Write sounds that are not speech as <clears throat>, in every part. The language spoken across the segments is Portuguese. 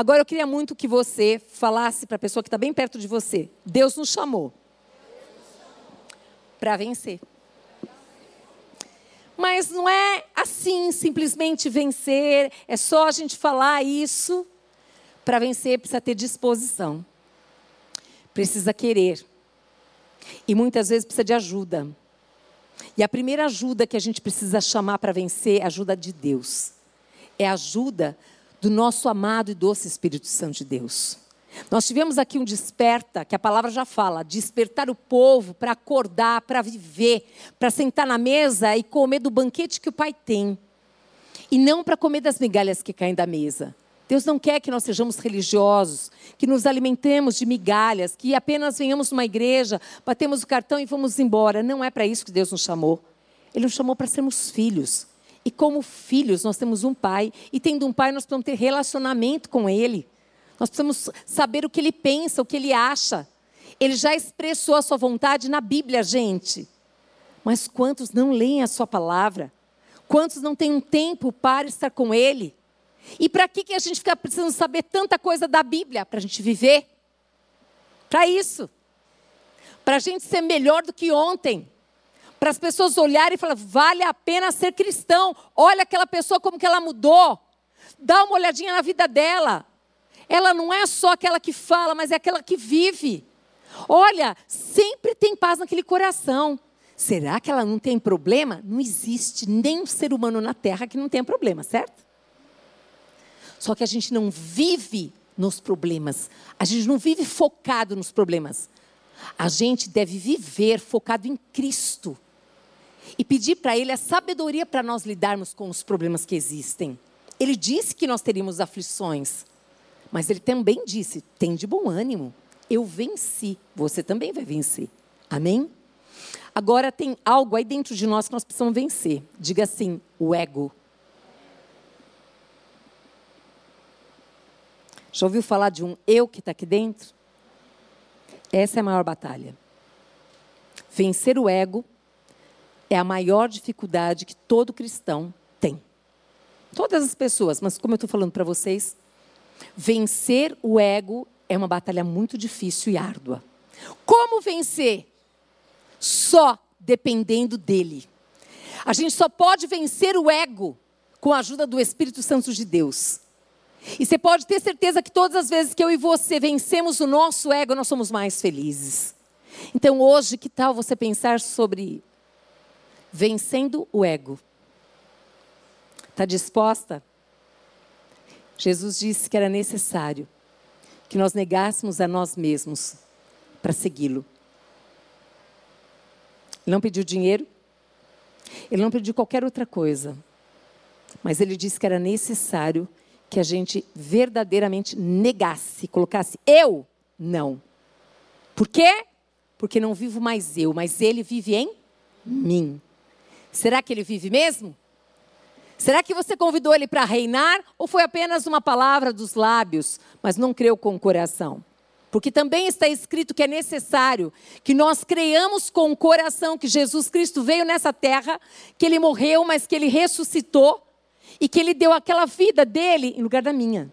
Agora eu queria muito que você falasse para a pessoa que está bem perto de você: Deus nos chamou para vencer. Mas não é assim, simplesmente vencer, é só a gente falar isso. Para vencer, precisa ter disposição, precisa querer, e muitas vezes precisa de ajuda. E a primeira ajuda que a gente precisa chamar para vencer é a ajuda de Deus. É a ajuda do nosso amado e doce Espírito Santo de Deus. Nós tivemos aqui um desperta, que a palavra já fala, despertar o povo para acordar, para viver, para sentar na mesa e comer do banquete que o Pai tem. E não para comer das migalhas que caem da mesa. Deus não quer que nós sejamos religiosos, que nos alimentemos de migalhas, que apenas venhamos numa igreja, batemos o cartão e vamos embora. Não é para isso que Deus nos chamou. Ele nos chamou para sermos filhos. E como filhos, nós temos um pai. E tendo um pai, nós precisamos ter relacionamento com ele. Nós precisamos saber o que ele pensa, o que ele acha. Ele já expressou a sua vontade na Bíblia, gente. Mas quantos não leem a sua palavra? Quantos não têm um tempo para estar com ele? E para que, que a gente fica precisando saber tanta coisa da Bíblia? Para a gente viver? Para isso. Para a gente ser melhor do que ontem. Para as pessoas olharem e falar, vale a pena ser cristão. Olha aquela pessoa como que ela mudou. Dá uma olhadinha na vida dela ela não é só aquela que fala, mas é aquela que vive. Olha, sempre tem paz naquele coração. Será que ela não tem problema? Não existe nenhum ser humano na Terra que não tenha problema, certo? Só que a gente não vive nos problemas. A gente não vive focado nos problemas. A gente deve viver focado em Cristo. E pedir para Ele a sabedoria para nós lidarmos com os problemas que existem. Ele disse que nós teríamos aflições. Mas ele também disse: tem de bom ânimo, eu venci, você também vai vencer. Amém? Agora tem algo aí dentro de nós que nós precisamos vencer. Diga assim: o ego. Já ouviu falar de um eu que está aqui dentro? Essa é a maior batalha. Vencer o ego é a maior dificuldade que todo cristão tem. Todas as pessoas, mas como eu estou falando para vocês, Vencer o ego é uma batalha muito difícil e árdua. Como vencer? Só dependendo dele. A gente só pode vencer o ego com a ajuda do Espírito Santo de Deus. E você pode ter certeza que todas as vezes que eu e você vencemos o nosso ego, nós somos mais felizes. Então hoje, que tal você pensar sobre vencendo o ego? Está disposta Jesus disse que era necessário que nós negássemos a nós mesmos para segui-lo. Ele não pediu dinheiro, ele não pediu qualquer outra coisa, mas ele disse que era necessário que a gente verdadeiramente negasse, colocasse eu não. Por quê? Porque não vivo mais eu, mas ele vive em mim. Será que ele vive mesmo? Será que você convidou ele para reinar ou foi apenas uma palavra dos lábios, mas não creu com o coração? Porque também está escrito que é necessário que nós creiamos com o coração que Jesus Cristo veio nessa terra, que ele morreu, mas que ele ressuscitou e que ele deu aquela vida dele em lugar da minha.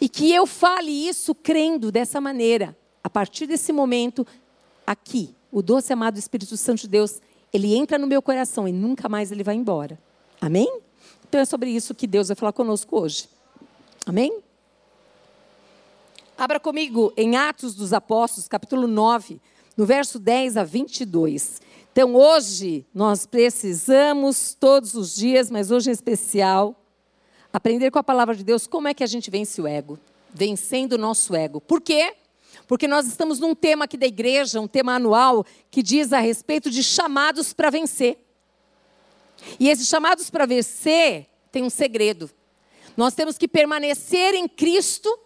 E que eu fale isso crendo dessa maneira. A partir desse momento, aqui, o doce amado Espírito Santo de Deus, ele entra no meu coração e nunca mais ele vai embora. Amém? Então é sobre isso que Deus vai falar conosco hoje. Amém? Abra comigo em Atos dos Apóstolos, capítulo 9, no verso 10 a 22. Então hoje nós precisamos, todos os dias, mas hoje em especial, aprender com a palavra de Deus como é que a gente vence o ego. Vencendo o nosso ego. Por quê? Nós estamos num tema aqui da igreja, um tema anual, que diz a respeito de chamados para vencer. E esses chamados para vencer tem um segredo. Nós temos que permanecer em Cristo,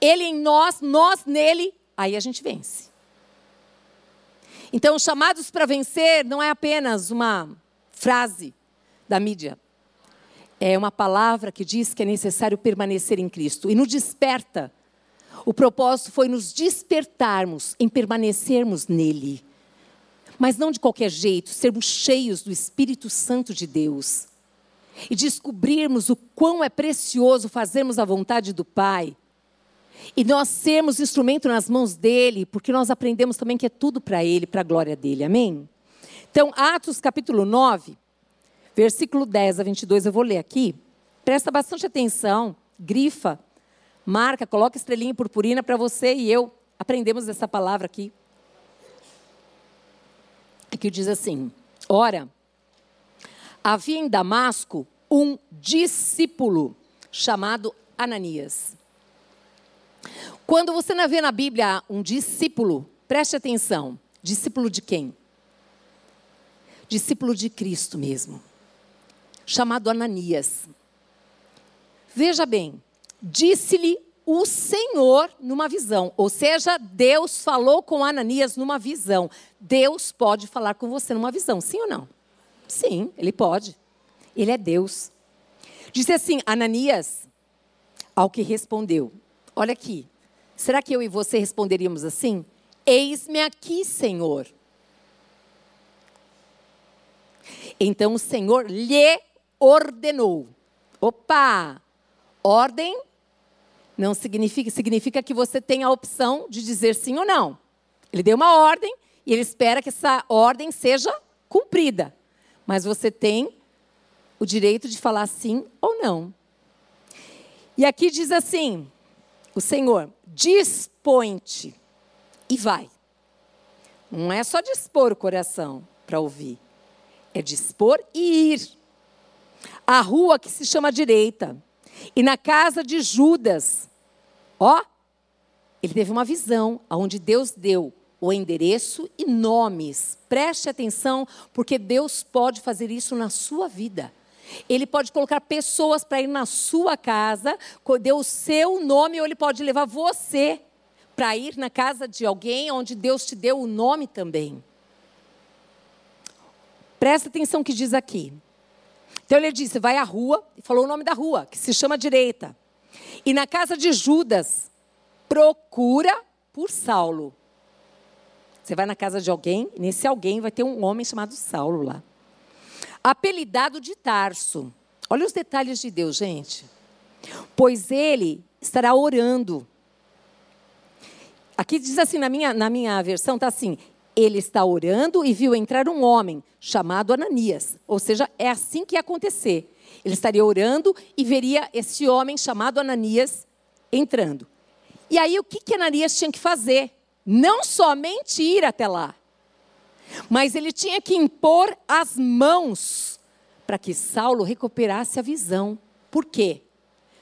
Ele em nós, nós nele, aí a gente vence. Então, chamados para vencer não é apenas uma frase da mídia. É uma palavra que diz que é necessário permanecer em Cristo. E no desperta, o propósito foi nos despertarmos em permanecermos nele mas não de qualquer jeito, sermos cheios do Espírito Santo de Deus. e descobrirmos o quão é precioso fazermos a vontade do Pai, e nós sermos instrumento nas mãos dele, porque nós aprendemos também que é tudo para ele, para a glória dele. Amém? Então, Atos capítulo 9, versículo 10 a 22, eu vou ler aqui. Presta bastante atenção, grifa, marca, coloca estrelinha purpurina para você e eu aprendemos essa palavra aqui. Aqui diz assim: Ora, havia em Damasco um discípulo chamado Ananias. Quando você não vê na Bíblia um discípulo, preste atenção: discípulo de quem? Discípulo de Cristo mesmo, chamado Ananias. Veja bem, disse-lhe o Senhor numa visão, ou seja, Deus falou com Ananias numa visão. Deus pode falar com você numa visão, sim ou não? Sim, ele pode. Ele é Deus. Disse assim: Ananias, ao que respondeu: Olha aqui, será que eu e você responderíamos assim? Eis-me aqui, Senhor. Então o Senhor lhe ordenou. Opa! Ordem não significa, significa que você tem a opção de dizer sim ou não. Ele deu uma ordem e ele espera que essa ordem seja cumprida. Mas você tem o direito de falar sim ou não. E aqui diz assim: o Senhor, dispõe-te e vai. Não é só dispor o coração para ouvir, é dispor e ir. A rua que se chama direita, e na casa de Judas, ó, ele teve uma visão onde Deus deu o endereço e nomes. Preste atenção, porque Deus pode fazer isso na sua vida. Ele pode colocar pessoas para ir na sua casa, deu o seu nome, ou ele pode levar você para ir na casa de alguém onde Deus te deu o nome também. Presta atenção que diz aqui. Então ele disse: vai à rua, e falou o nome da rua, que se chama direita. E na casa de Judas, procura por Saulo. Você vai na casa de alguém, nesse alguém vai ter um homem chamado Saulo lá apelidado de Tarso. Olha os detalhes de Deus, gente. Pois ele estará orando. Aqui diz assim, na minha, na minha versão, está assim: ele está orando e viu entrar um homem chamado Ananias. Ou seja, é assim que ia acontecer. Ele estaria orando e veria esse homem chamado Ananias entrando. E aí, o que, que Ananias tinha que fazer? Não somente ir até lá, mas ele tinha que impor as mãos para que Saulo recuperasse a visão. Por quê?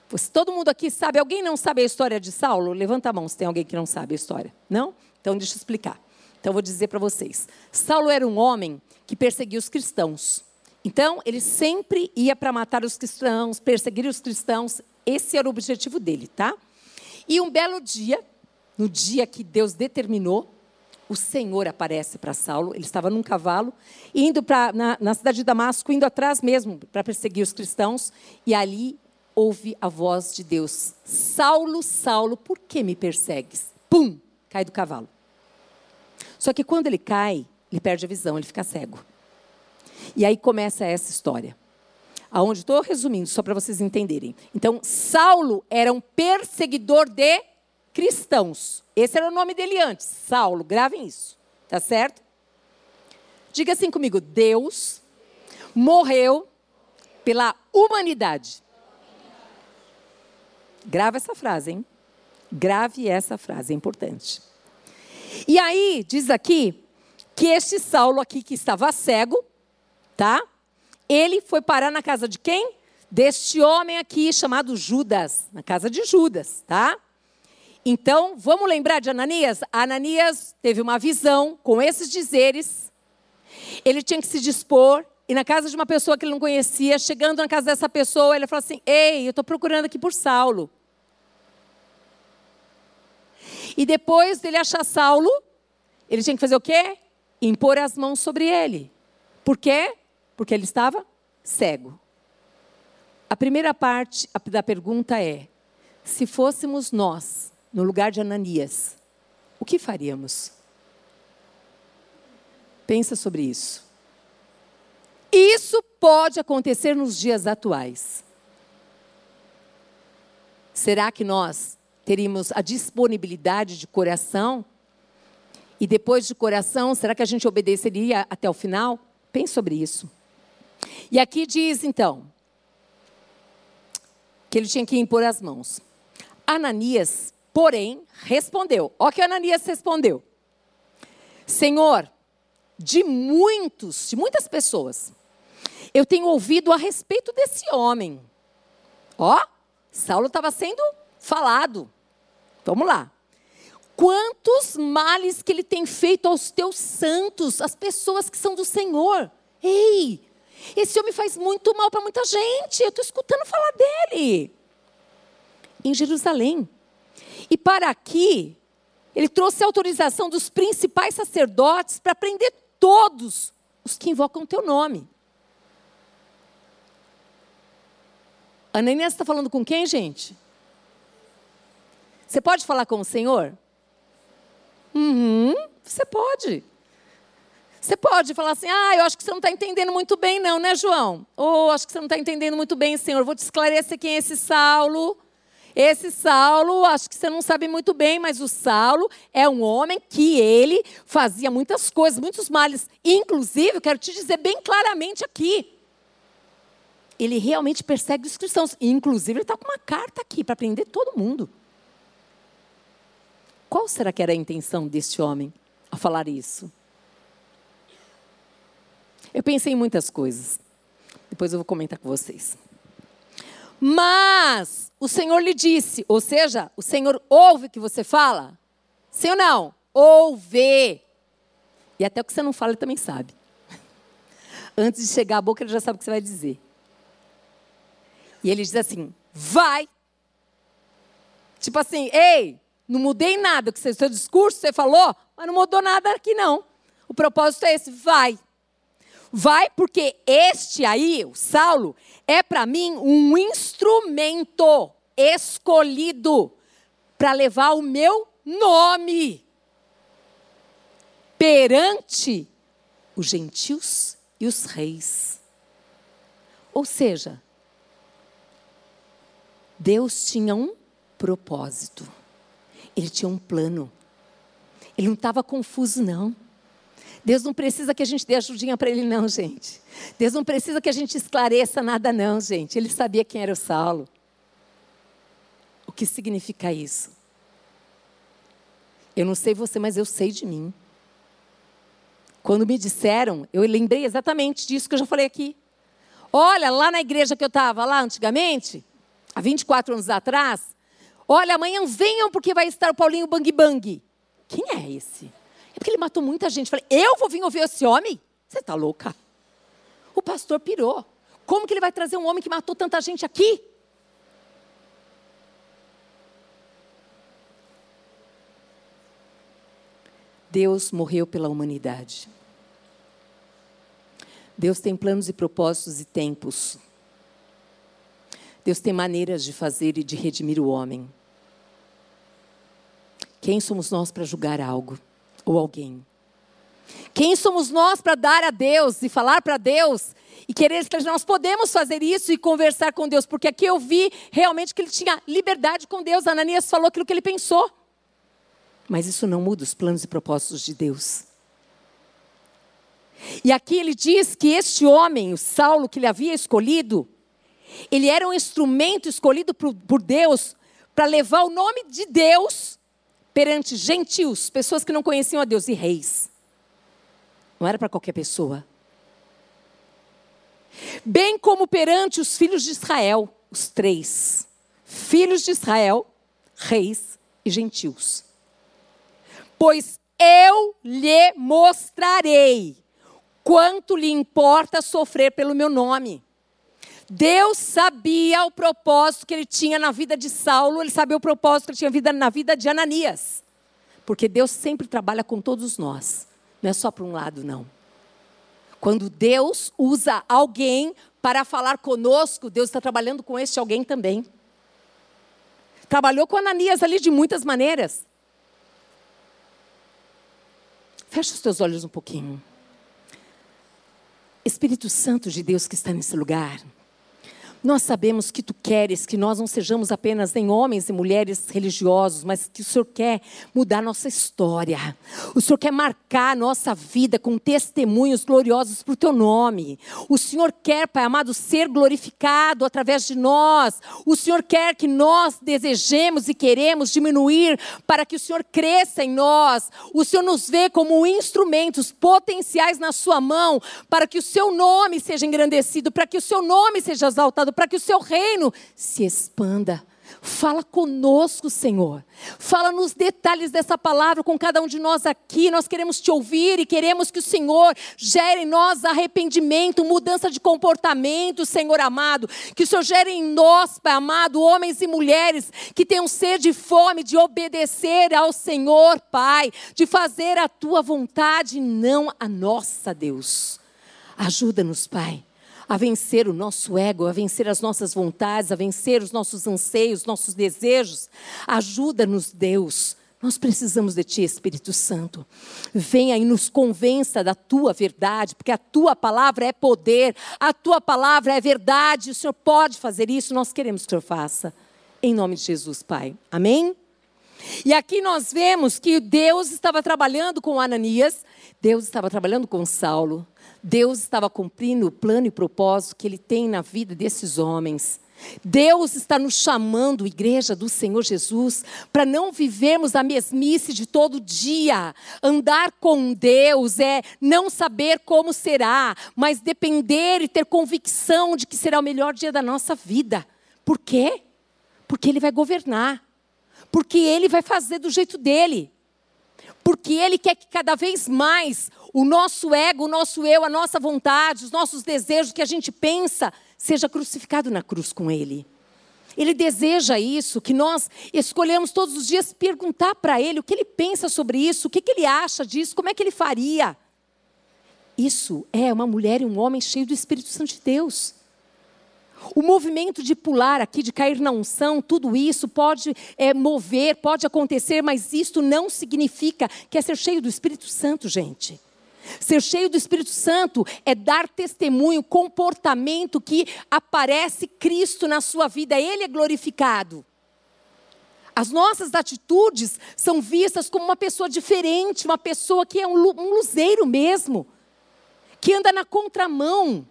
Pois todo mundo aqui sabe, alguém não sabe a história de Saulo? Levanta a mão se tem alguém que não sabe a história. Não? Então deixa eu explicar. Então vou dizer para vocês. Saulo era um homem que perseguia os cristãos. Então ele sempre ia para matar os cristãos, perseguir os cristãos. Esse era o objetivo dele, tá? E um belo dia, no dia que Deus determinou, o Senhor aparece para Saulo. Ele estava num cavalo, indo para na, na cidade de Damasco, indo atrás mesmo para perseguir os cristãos. E ali ouve a voz de Deus: Saulo, Saulo, por que me persegues? Pum! Cai do cavalo. Só que quando ele cai, ele perde a visão, ele fica cego. E aí começa essa história. Aonde estou resumindo, só para vocês entenderem. Então, Saulo era um perseguidor de cristãos. Esse era o nome dele antes, Saulo. Gravem isso, tá certo? Diga assim comigo: Deus morreu pela humanidade. Grava essa frase, hein? Grave essa frase, é importante. E aí, diz aqui, que este Saulo aqui que estava cego, tá? Ele foi parar na casa de quem? Deste homem aqui chamado Judas, na casa de Judas, tá? Então, vamos lembrar de Ananias? Ananias teve uma visão com esses dizeres. Ele tinha que se dispor. E na casa de uma pessoa que ele não conhecia, chegando na casa dessa pessoa, ele falou assim: Ei, eu estou procurando aqui por Saulo. E depois dele achar Saulo, ele tinha que fazer o quê? Impor as mãos sobre ele. Por quê? Porque ele estava cego. A primeira parte da pergunta é: se fôssemos nós no lugar de Ananias, o que faríamos? Pensa sobre isso. Isso pode acontecer nos dias atuais. Será que nós teríamos a disponibilidade de coração? E depois de coração, será que a gente obedeceria até o final? Pense sobre isso. E aqui diz então que ele tinha que impor as mãos. Ananias, porém, respondeu. Olha que Ananias respondeu. Senhor, de muitos, de muitas pessoas, eu tenho ouvido a respeito desse homem. Ó, Saulo estava sendo falado. Vamos lá. Quantos males que ele tem feito aos teus santos, as pessoas que são do Senhor. Ei, esse homem faz muito mal para muita gente. Eu estou escutando falar dele. Em Jerusalém. E para aqui, ele trouxe a autorização dos principais sacerdotes para prender todos os que invocam o teu nome. Ananias está falando com quem, gente? Você pode falar com o Senhor? Uhum, você pode. Você pode falar assim, ah, eu acho que você não está entendendo muito bem, não, né, João? Ou oh, acho que você não está entendendo muito bem, Senhor. Vou te esclarecer quem é esse Saulo. Esse Saulo, acho que você não sabe muito bem, mas o Saulo é um homem que ele fazia muitas coisas, muitos males. Inclusive, eu quero te dizer bem claramente aqui. Ele realmente persegue os cristãos. Inclusive, ele está com uma carta aqui para prender todo mundo. Qual será que era a intenção deste homem a falar isso? Eu pensei em muitas coisas. Depois eu vou comentar com vocês. Mas o Senhor lhe disse, ou seja, o Senhor ouve o que você fala? Sim ou não? Ouve. E até o que você não fala, ele também sabe. <laughs> Antes de chegar à boca, ele já sabe o que você vai dizer. E ele diz assim: vai. Tipo assim, ei, não mudei nada, o seu discurso você falou, mas não mudou nada aqui não. O propósito é esse, vai. Vai porque este aí, o Saulo, é para mim um instrumento escolhido para levar o meu nome perante os gentios e os reis. Ou seja, Deus tinha um propósito. Ele tinha um plano. Ele não estava confuso, não. Deus não precisa que a gente dê ajudinha para ele, não, gente. Deus não precisa que a gente esclareça nada, não, gente. Ele sabia quem era o Saulo. O que significa isso? Eu não sei você, mas eu sei de mim. Quando me disseram, eu lembrei exatamente disso que eu já falei aqui. Olha, lá na igreja que eu estava, lá antigamente, há 24 anos atrás, Olha, amanhã venham porque vai estar o Paulinho Bang Bang. Quem é esse? Porque ele matou muita gente. Falei, eu vou vir ouvir esse homem? Você está louca? O pastor pirou. Como que ele vai trazer um homem que matou tanta gente aqui? Deus morreu pela humanidade. Deus tem planos e propósitos e tempos. Deus tem maneiras de fazer e de redimir o homem. Quem somos nós para julgar algo ou alguém? Quem somos nós para dar a Deus e falar para Deus e querer que nós podemos fazer isso e conversar com Deus? Porque aqui eu vi realmente que ele tinha liberdade com Deus. Ananias falou aquilo que ele pensou. Mas isso não muda os planos e propósitos de Deus. E aqui ele diz que este homem, o Saulo, que ele havia escolhido, ele era um instrumento escolhido por Deus para levar o nome de Deus perante gentios, pessoas que não conheciam a Deus, e reis. Não era para qualquer pessoa. Bem como perante os filhos de Israel, os três: filhos de Israel, reis e gentios. Pois eu lhe mostrarei quanto lhe importa sofrer pelo meu nome. Deus sabia o propósito que ele tinha na vida de Saulo, ele sabia o propósito que ele tinha na vida de Ananias. Porque Deus sempre trabalha com todos nós, não é só para um lado, não. Quando Deus usa alguém para falar conosco, Deus está trabalhando com este alguém também. Trabalhou com Ananias ali de muitas maneiras. Fecha os teus olhos um pouquinho. Espírito Santo de Deus que está nesse lugar, nós sabemos que tu queres que nós não sejamos apenas nem homens e mulheres religiosos, mas que o Senhor quer mudar nossa história. O Senhor quer marcar nossa vida com testemunhos gloriosos para o teu nome. O Senhor quer, Pai amado, ser glorificado através de nós. O Senhor quer que nós desejemos e queremos diminuir para que o Senhor cresça em nós. O Senhor nos vê como instrumentos potenciais na sua mão para que o seu nome seja engrandecido, para que o seu nome seja exaltado para que o seu reino se expanda. Fala conosco, Senhor. Fala nos detalhes dessa palavra com cada um de nós aqui. Nós queremos te ouvir e queremos que o Senhor gere em nós arrependimento, mudança de comportamento, Senhor amado. Que o Senhor gere em nós, Pai amado, homens e mulheres que tenham sede e fome de obedecer ao Senhor, Pai, de fazer a tua vontade e não a nossa, Deus. Ajuda-nos, Pai a vencer o nosso ego, a vencer as nossas vontades, a vencer os nossos anseios, nossos desejos. Ajuda-nos, Deus. Nós precisamos de Ti, Espírito Santo. Venha e nos convença da Tua verdade, porque a Tua palavra é poder, a Tua palavra é verdade. O Senhor pode fazer isso, nós queremos que o Senhor faça. Em nome de Jesus, Pai. Amém? E aqui nós vemos que Deus estava trabalhando com Ananias, Deus estava trabalhando com Saulo. Deus estava cumprindo o plano e propósito que Ele tem na vida desses homens. Deus está nos chamando, igreja do Senhor Jesus, para não vivermos a mesmice de todo dia. Andar com Deus é não saber como será, mas depender e ter convicção de que será o melhor dia da nossa vida. Por quê? Porque Ele vai governar. Porque Ele vai fazer do jeito dele. Porque Ele quer que cada vez mais o nosso ego, o nosso eu, a nossa vontade, os nossos desejos, que a gente pensa, seja crucificado na cruz com Ele. Ele deseja isso, que nós escolhemos todos os dias perguntar para Ele o que Ele pensa sobre isso, o que, que Ele acha disso, como é que Ele faria. Isso é uma mulher e um homem cheio do Espírito Santo de Deus. O movimento de pular aqui, de cair na unção, tudo isso pode é, mover, pode acontecer, mas isso não significa que é ser cheio do Espírito Santo, gente. Ser cheio do Espírito Santo é dar testemunho, comportamento que aparece Cristo na sua vida, Ele é glorificado. As nossas atitudes são vistas como uma pessoa diferente, uma pessoa que é um, um luzeiro mesmo, que anda na contramão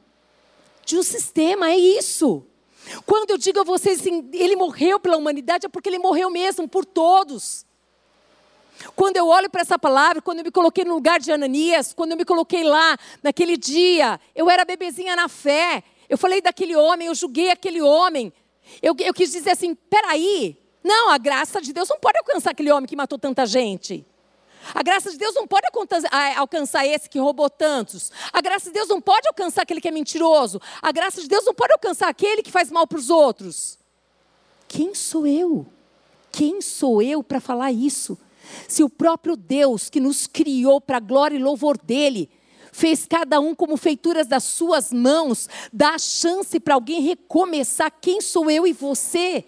de um sistema, é isso. Quando eu digo a vocês, assim, ele morreu pela humanidade, é porque ele morreu mesmo por todos. Quando eu olho para essa palavra, quando eu me coloquei no lugar de Ananias, quando eu me coloquei lá, naquele dia, eu era bebezinha na fé. Eu falei daquele homem, eu julguei aquele homem. Eu, eu quis dizer assim: peraí, não, a graça de Deus não pode alcançar aquele homem que matou tanta gente. A graça de Deus não pode alcançar esse que roubou tantos. A graça de Deus não pode alcançar aquele que é mentiroso. A graça de Deus não pode alcançar aquele que faz mal para os outros. Quem sou eu? Quem sou eu para falar isso? Se o próprio Deus que nos criou para a glória e louvor dele, fez cada um como feituras das suas mãos, dá a chance para alguém recomeçar, quem sou eu e você?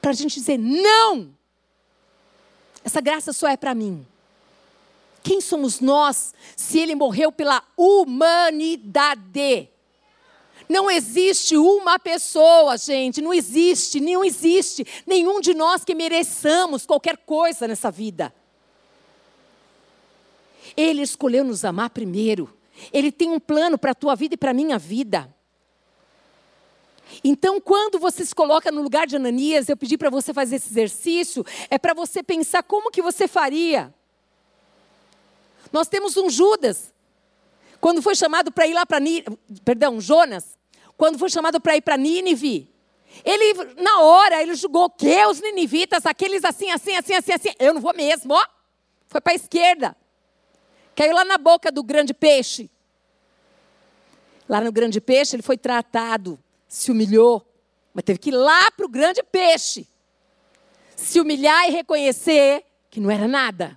Para a gente dizer, não! Essa graça só é para mim. Quem somos nós se ele morreu pela humanidade? Não existe uma pessoa, gente, não existe, não existe nenhum de nós que mereçamos qualquer coisa nessa vida. Ele escolheu nos amar primeiro. Ele tem um plano para a tua vida e para a minha vida. Então, quando você se coloca no lugar de Ananias, eu pedi para você fazer esse exercício, é para você pensar como que você faria. Nós temos um Judas quando foi chamado para ir lá para perdão, Jonas, quando foi chamado para ir para Nínive, ele, na hora, ele julgou que os ninivitas, aqueles assim, assim, assim, assim, assim, eu não vou mesmo, ó. Foi para a esquerda. Caiu lá na boca do grande peixe. Lá no grande peixe, ele foi tratado, se humilhou, mas teve que ir lá para o grande peixe. Se humilhar e reconhecer que não era nada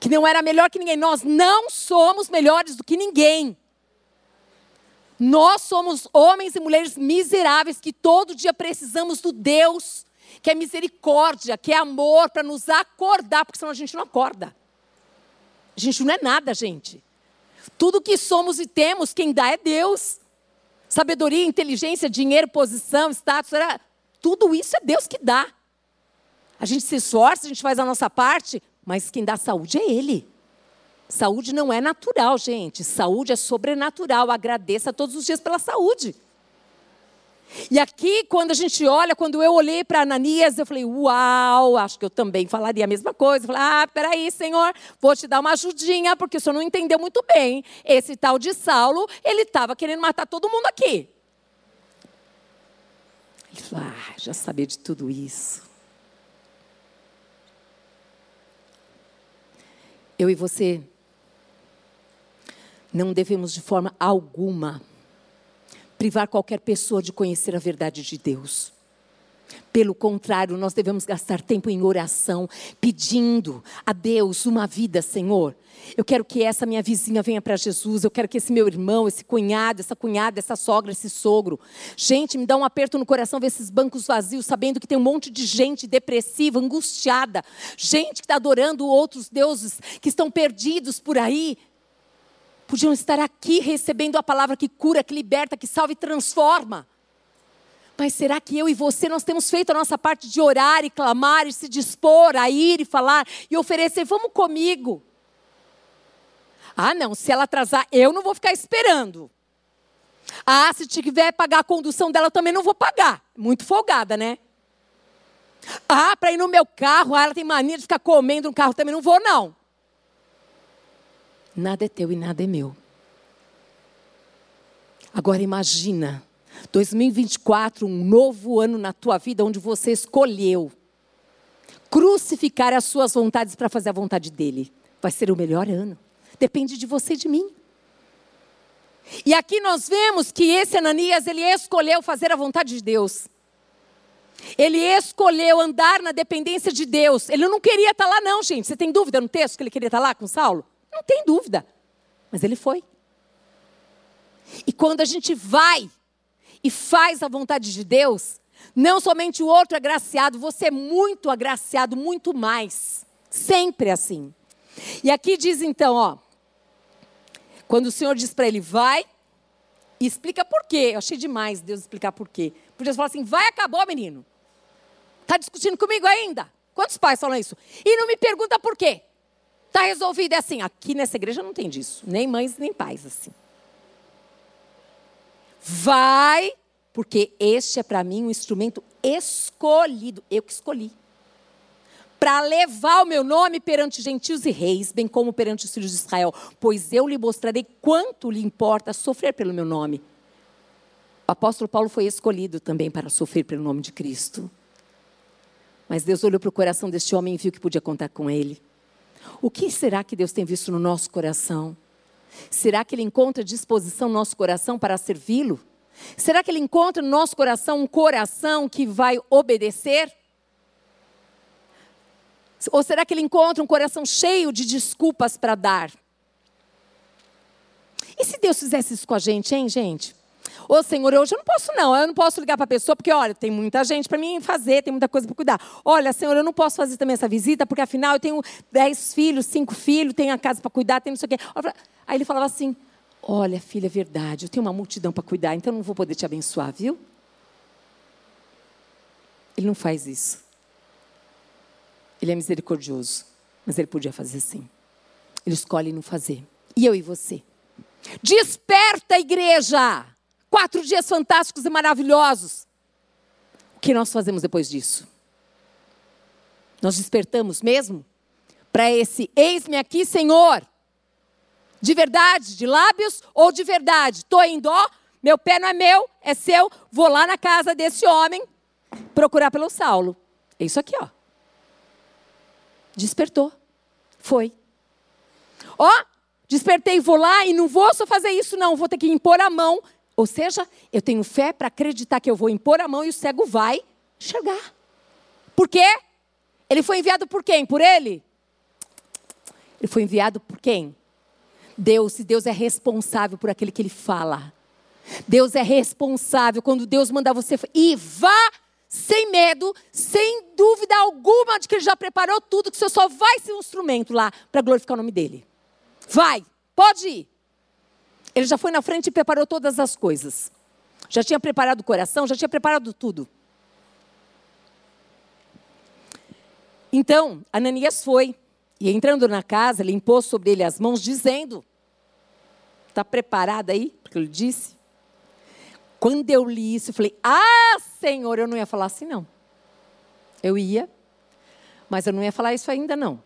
que não era melhor que ninguém. Nós não somos melhores do que ninguém. Nós somos homens e mulheres miseráveis que todo dia precisamos do Deus que é misericórdia, que é amor, para nos acordar, porque senão a gente não acorda. A gente não é nada, gente. Tudo que somos e temos, quem dá é Deus. Sabedoria, inteligência, dinheiro, posição, status, tudo isso é Deus que dá. A gente se esforça, a gente faz a nossa parte, mas quem dá saúde é Ele. Saúde não é natural, gente. Saúde é sobrenatural. Agradeça todos os dias pela saúde. E aqui, quando a gente olha, quando eu olhei para Ananias, eu falei, uau, acho que eu também falaria a mesma coisa. Eu falei, ah, peraí, Senhor, vou te dar uma ajudinha, porque o Senhor não entendeu muito bem. Esse tal de Saulo, ele estava querendo matar todo mundo aqui. Ele falou, ah, já sabia de tudo isso. Eu e você não devemos de forma alguma privar qualquer pessoa de conhecer a verdade de Deus. Pelo contrário, nós devemos gastar tempo em oração, pedindo a Deus uma vida, Senhor. Eu quero que essa minha vizinha venha para Jesus. Eu quero que esse meu irmão, esse cunhado, essa cunhada, essa sogra, esse sogro. Gente, me dá um aperto no coração ver esses bancos vazios, sabendo que tem um monte de gente depressiva, angustiada. Gente que está adorando outros deuses, que estão perdidos por aí podiam estar aqui recebendo a palavra que cura, que liberta, que salva e transforma. Mas será que eu e você nós temos feito a nossa parte de orar e clamar e se dispor a ir e falar e oferecer, vamos comigo? Ah, não, se ela atrasar, eu não vou ficar esperando. Ah, se tiver pagar a condução dela, eu também não vou pagar. Muito folgada, né? Ah, para ir no meu carro, ah, ela tem mania de ficar comendo no carro, também não vou, não. Nada é teu e nada é meu. Agora imagina, 2024, um novo ano na tua vida onde você escolheu crucificar as suas vontades para fazer a vontade dele. Vai ser o melhor ano. Depende de você e de mim. E aqui nós vemos que esse Ananias, ele escolheu fazer a vontade de Deus. Ele escolheu andar na dependência de Deus. Ele não queria estar lá, não, gente. Você tem dúvida no texto que ele queria estar lá com Saulo? Não tem dúvida. Mas ele foi. E quando a gente vai e faz a vontade de Deus, não somente o outro é agraciado, você é muito agraciado, muito mais. Sempre assim. E aqui diz então, ó, quando o Senhor diz para ele, vai, e explica por quê. Eu achei demais Deus explicar por quê. Porque Deus fala assim, vai, acabou, menino. Está discutindo comigo ainda? Quantos pais falam isso? E não me pergunta por quê. Está resolvido, é assim. Aqui nessa igreja não tem disso. Nem mães, nem pais assim. Vai, porque este é para mim um instrumento escolhido. Eu que escolhi. Para levar o meu nome perante gentios e reis, bem como perante os filhos de Israel. Pois eu lhe mostrarei quanto lhe importa sofrer pelo meu nome. O apóstolo Paulo foi escolhido também para sofrer pelo nome de Cristo. Mas Deus olhou para o coração deste homem e viu que podia contar com ele. O que será que Deus tem visto no nosso coração? Será que Ele encontra disposição no nosso coração para servi-lo? Será que Ele encontra no nosso coração um coração que vai obedecer? Ou será que Ele encontra um coração cheio de desculpas para dar? E se Deus fizesse isso com a gente, hein, gente? Ô Senhor, hoje eu não posso não, eu não posso ligar para a pessoa, porque olha, tem muita gente para mim fazer, tem muita coisa para cuidar. Olha, Senhor, eu não posso fazer também essa visita, porque afinal eu tenho dez filhos, cinco filhos, tenho a casa para cuidar, tenho não sei o quê. Aí ele falava assim, olha, filha, é verdade, eu tenho uma multidão para cuidar, então eu não vou poder te abençoar, viu? Ele não faz isso. Ele é misericordioso, mas ele podia fazer assim. Ele escolhe não fazer. E eu e você? Desperta, igreja! Quatro dias fantásticos e maravilhosos. O que nós fazemos depois disso? Nós despertamos mesmo para esse eis-me aqui, Senhor. De verdade, de lábios ou de verdade? Estou em dó, meu pé não é meu, é seu. Vou lá na casa desse homem procurar pelo Saulo. É isso aqui, ó. Despertou. Foi. Ó, despertei, vou lá e não vou só fazer isso, não. Vou ter que impor a mão ou seja, eu tenho fé para acreditar que eu vou impor a mão e o cego vai enxergar. Por quê? Ele foi enviado por quem? Por ele? Ele foi enviado por quem? Deus, e Deus é responsável por aquele que ele fala. Deus é responsável quando Deus manda você e vá sem medo, sem dúvida alguma de que ele já preparou tudo, que você só vai ser um instrumento lá para glorificar o nome dele. Vai, pode ir. Ele já foi na frente e preparou todas as coisas. Já tinha preparado o coração, já tinha preparado tudo. Então, Ananias foi e entrando na casa, ele impôs sobre ele as mãos, dizendo: Está preparada aí? Porque ele disse. Quando eu li isso, eu falei: Ah, Senhor, eu não ia falar assim, não. Eu ia, mas eu não ia falar isso ainda, não.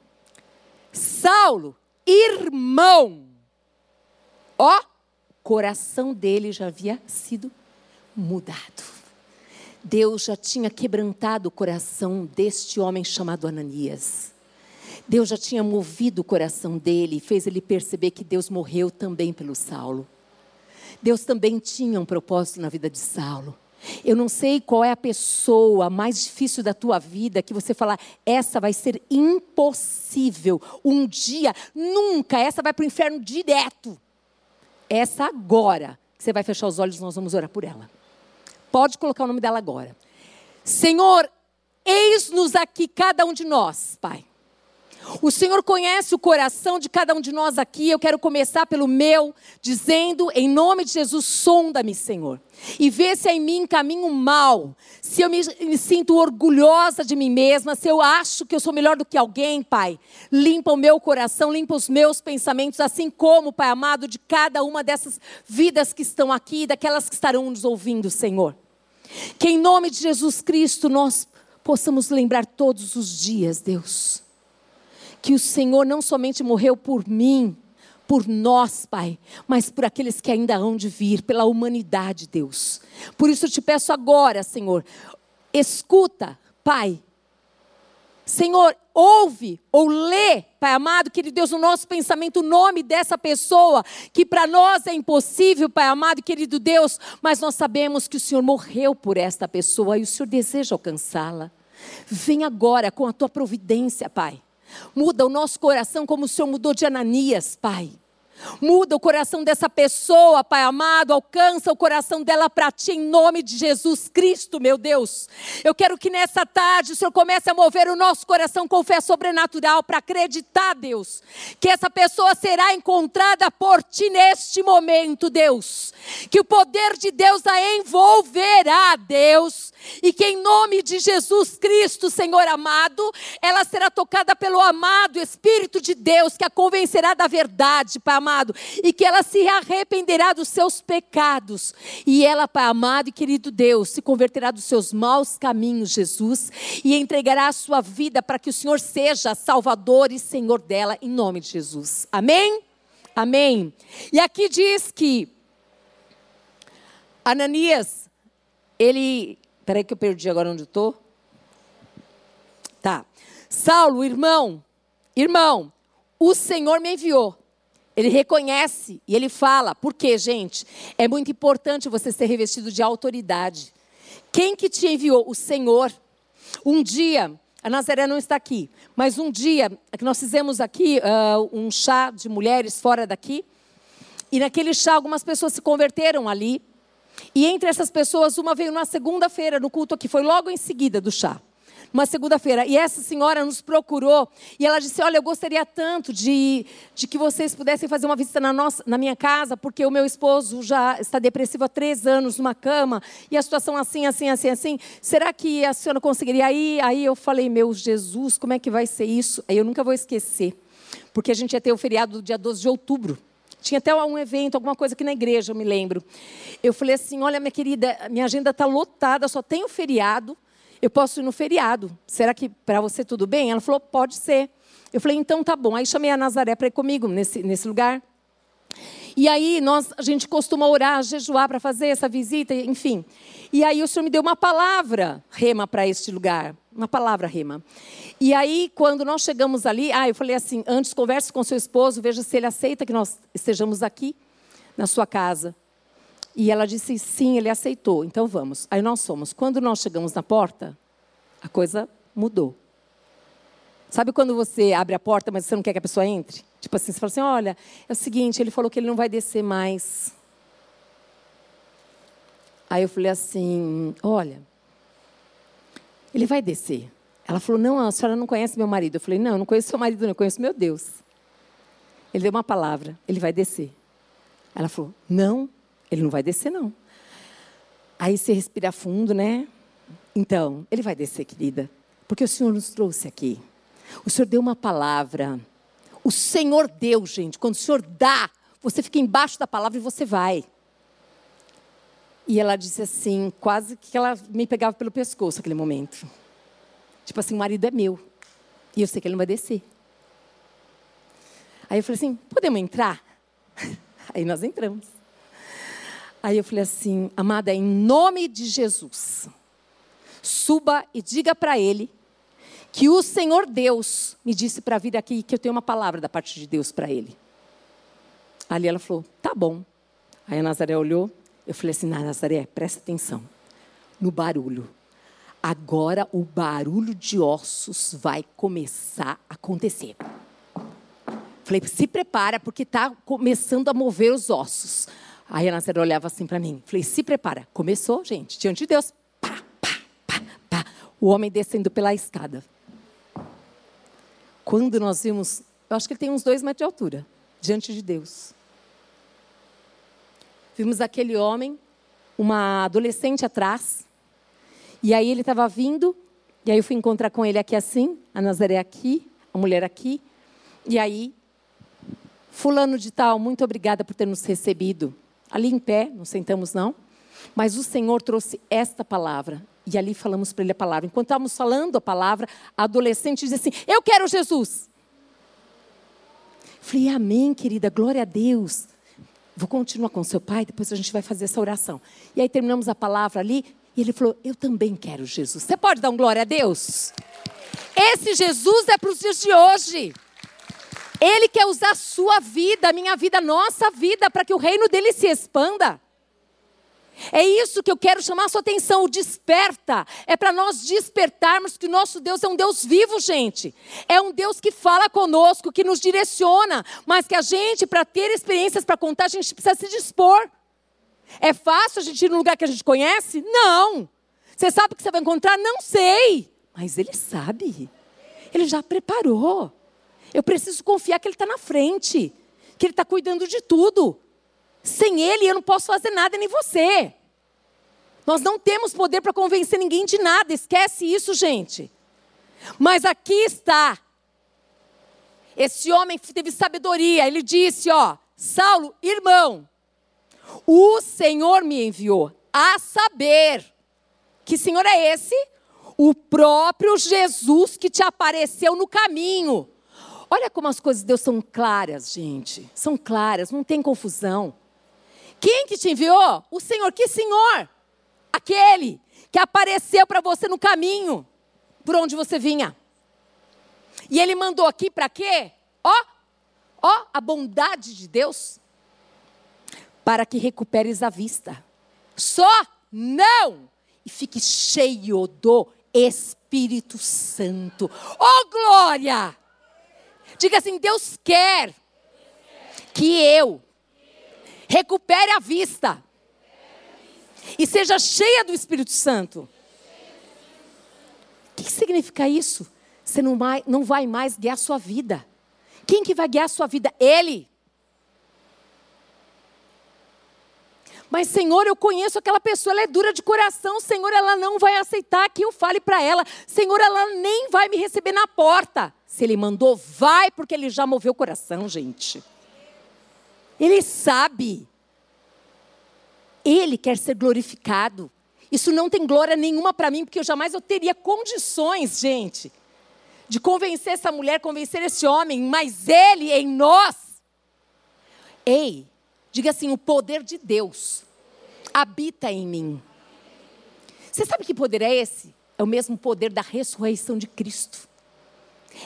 Saulo, irmão, ó, coração dele já havia sido mudado. Deus já tinha quebrantado o coração deste homem chamado Ananias. Deus já tinha movido o coração dele e fez ele perceber que Deus morreu também pelo Saulo. Deus também tinha um propósito na vida de Saulo. Eu não sei qual é a pessoa mais difícil da tua vida que você falar, essa vai ser impossível. Um dia, nunca, essa vai para o inferno direto. Essa agora, você vai fechar os olhos, nós vamos orar por ela. Pode colocar o nome dela agora. Senhor, eis-nos aqui cada um de nós, Pai. O Senhor conhece o coração de cada um de nós aqui. Eu quero começar pelo meu, dizendo, em nome de Jesus, sonda-me, Senhor. E vê se em mim caminho mal. Se eu me, me, sinto orgulhosa de mim mesma, se eu acho que eu sou melhor do que alguém, Pai. Limpa o meu coração, limpa os meus pensamentos, assim como, Pai amado, de cada uma dessas vidas que estão aqui, daquelas que estarão nos ouvindo, Senhor. Que em nome de Jesus Cristo nós possamos lembrar todos os dias, Deus que o Senhor não somente morreu por mim, por nós, Pai, mas por aqueles que ainda hão de vir, pela humanidade, Deus. Por isso eu te peço agora, Senhor, escuta, Pai. Senhor, ouve ou lê, Pai amado, querido Deus, no nosso pensamento o nome dessa pessoa, que para nós é impossível, Pai amado, querido Deus, mas nós sabemos que o Senhor morreu por esta pessoa e o Senhor deseja alcançá-la. Vem agora com a tua providência, Pai. Muda o nosso coração como o Senhor mudou de Ananias, Pai. Muda o coração dessa pessoa, Pai amado, alcança o coração dela para ti em nome de Jesus Cristo, meu Deus. Eu quero que nessa tarde o Senhor comece a mover o nosso coração com fé sobrenatural para acreditar, Deus, que essa pessoa será encontrada por ti neste momento, Deus. Que o poder de Deus a envolverá, Deus e que em nome de Jesus Cristo, Senhor amado, ela será tocada pelo amado Espírito de Deus, que a convencerá da verdade, Pai amado, e que ela se arrependerá dos seus pecados. E ela, Pai amado e querido Deus, se converterá dos seus maus caminhos, Jesus, e entregará a sua vida para que o Senhor seja Salvador e Senhor dela, em nome de Jesus. Amém? Amém. E aqui diz que Ananias, ele Peraí que eu perdi agora onde estou. Tá. Saulo, irmão, irmão, o Senhor me enviou. Ele reconhece e ele fala. Por quê, gente? É muito importante você ser revestido de autoridade. Quem que te enviou? O Senhor. Um dia, a Nazaré não está aqui, mas um dia que nós fizemos aqui uh, um chá de mulheres fora daqui, e naquele chá algumas pessoas se converteram ali. E entre essas pessoas, uma veio na segunda-feira, no culto aqui, foi logo em seguida do chá. Uma segunda-feira. E essa senhora nos procurou e ela disse: Olha, eu gostaria tanto de, de que vocês pudessem fazer uma visita na, nossa, na minha casa, porque o meu esposo já está depressivo há três anos numa cama e a situação assim, assim, assim, assim. Será que a senhora conseguiria ir? Aí eu falei: Meu Jesus, como é que vai ser isso? Aí eu nunca vou esquecer, porque a gente ia ter o feriado do dia 12 de outubro. Tinha até um evento, alguma coisa aqui na igreja, eu me lembro. Eu falei assim: olha, minha querida, minha agenda está lotada, só tenho feriado. Eu posso ir no feriado. Será que para você tudo bem? Ela falou: pode ser. Eu falei: então tá bom. Aí chamei a Nazaré para ir comigo nesse, nesse lugar. E aí nós, a gente costuma orar, jejuar para fazer essa visita, enfim. E aí o Senhor me deu uma palavra rema para este lugar, uma palavra rema. E aí quando nós chegamos ali, ah, eu falei assim, antes converse com seu esposo, veja se ele aceita que nós estejamos aqui na sua casa. E ela disse sim, ele aceitou. Então vamos. Aí nós fomos. Quando nós chegamos na porta, a coisa mudou. Sabe quando você abre a porta, mas você não quer que a pessoa entre? Tipo assim, você fala assim: olha, é o seguinte, ele falou que ele não vai descer mais. Aí eu falei assim: olha, ele vai descer. Ela falou: não, a senhora não conhece meu marido. Eu falei: não, eu não conheço seu marido, não, eu conheço meu Deus. Ele deu uma palavra: ele vai descer. Ela falou: Não, ele não vai descer, não. Aí você respira fundo, né? Então, ele vai descer, querida, porque o Senhor nos trouxe aqui. O Senhor deu uma palavra. O Senhor deu, gente. Quando o Senhor dá, você fica embaixo da palavra e você vai. E ela disse assim, quase que ela me pegava pelo pescoço naquele momento. Tipo assim, o marido é meu. E eu sei que ele não vai descer. Aí eu falei assim: podemos entrar? <laughs> Aí nós entramos. Aí eu falei assim: amada, em nome de Jesus, suba e diga para ele que o Senhor Deus me disse para vir aqui que eu tenho uma palavra da parte de Deus para ele. Ali ela falou: tá bom. Aí a Nazaré olhou. Eu falei assim: Nazaré, presta atenção no barulho. Agora o barulho de ossos vai começar a acontecer. Falei, se prepara, porque está começando a mover os ossos. A Nazaré olhava assim para mim. Falei, se prepara. Começou, gente, diante de Deus. Pá, pá, pá, pá. O homem descendo pela escada. Quando nós vimos, eu acho que ele tem uns dois metros de altura, diante de Deus. Vimos aquele homem, uma adolescente atrás. E aí ele estava vindo, e aí eu fui encontrar com ele aqui assim, a Nazaré aqui, a mulher aqui. E aí Fulano de tal, muito obrigada por ter nos recebido. Ali em pé, não sentamos não, mas o Senhor trouxe esta palavra. E ali falamos para ele a palavra. Enquanto estávamos falando a palavra, a adolescente dizia assim: Eu quero Jesus. Falei, Amém, querida, glória a Deus. Vou continuar com seu pai, depois a gente vai fazer essa oração. E aí terminamos a palavra ali, e ele falou: Eu também quero Jesus. Você pode dar um glória a Deus? Esse Jesus é para os dias de hoje. Ele quer usar a sua vida, a minha vida, a nossa vida, para que o reino dele se expanda. É isso que eu quero chamar a sua atenção, o desperta. É para nós despertarmos que o nosso Deus é um Deus vivo, gente. É um Deus que fala conosco, que nos direciona, mas que a gente, para ter experiências para contar, a gente precisa se dispor. É fácil a gente ir num lugar que a gente conhece? Não. Você sabe o que você vai encontrar? Não sei. Mas ele sabe. Ele já preparou. Eu preciso confiar que Ele está na frente, que Ele está cuidando de tudo. Sem Ele, eu não posso fazer nada, nem você. Nós não temos poder para convencer ninguém de nada, esquece isso, gente. Mas aqui está. Esse homem teve sabedoria, ele disse: Ó, Saulo, irmão, o Senhor me enviou a saber. Que Senhor é esse? O próprio Jesus que te apareceu no caminho. Olha como as coisas de Deus são claras, gente. São claras, não tem confusão. Quem que te enviou? O Senhor. Que Senhor? Aquele que apareceu para você no caminho por onde você vinha. E ele mandou aqui para quê? Ó, ó, a bondade de Deus para que recuperes a vista. Só não e fique cheio do Espírito Santo. Oh glória! Diga assim: Deus quer que eu recupere a vista e seja cheia do Espírito Santo. O que significa isso? Você não vai, mais guiar a sua vida. Quem que vai guiar a sua vida? Ele. Mas, Senhor, eu conheço aquela pessoa, ela é dura de coração. Senhor, ela não vai aceitar que eu fale para ela. Senhor, ela nem vai me receber na porta. Se ele mandou, vai, porque ele já moveu o coração, gente. Ele sabe. Ele quer ser glorificado. Isso não tem glória nenhuma para mim, porque eu jamais eu teria condições, gente, de convencer essa mulher, convencer esse homem, mas ele em nós. Ei, diga assim: o poder de Deus habita em mim. Você sabe que poder é esse? É o mesmo poder da ressurreição de Cristo.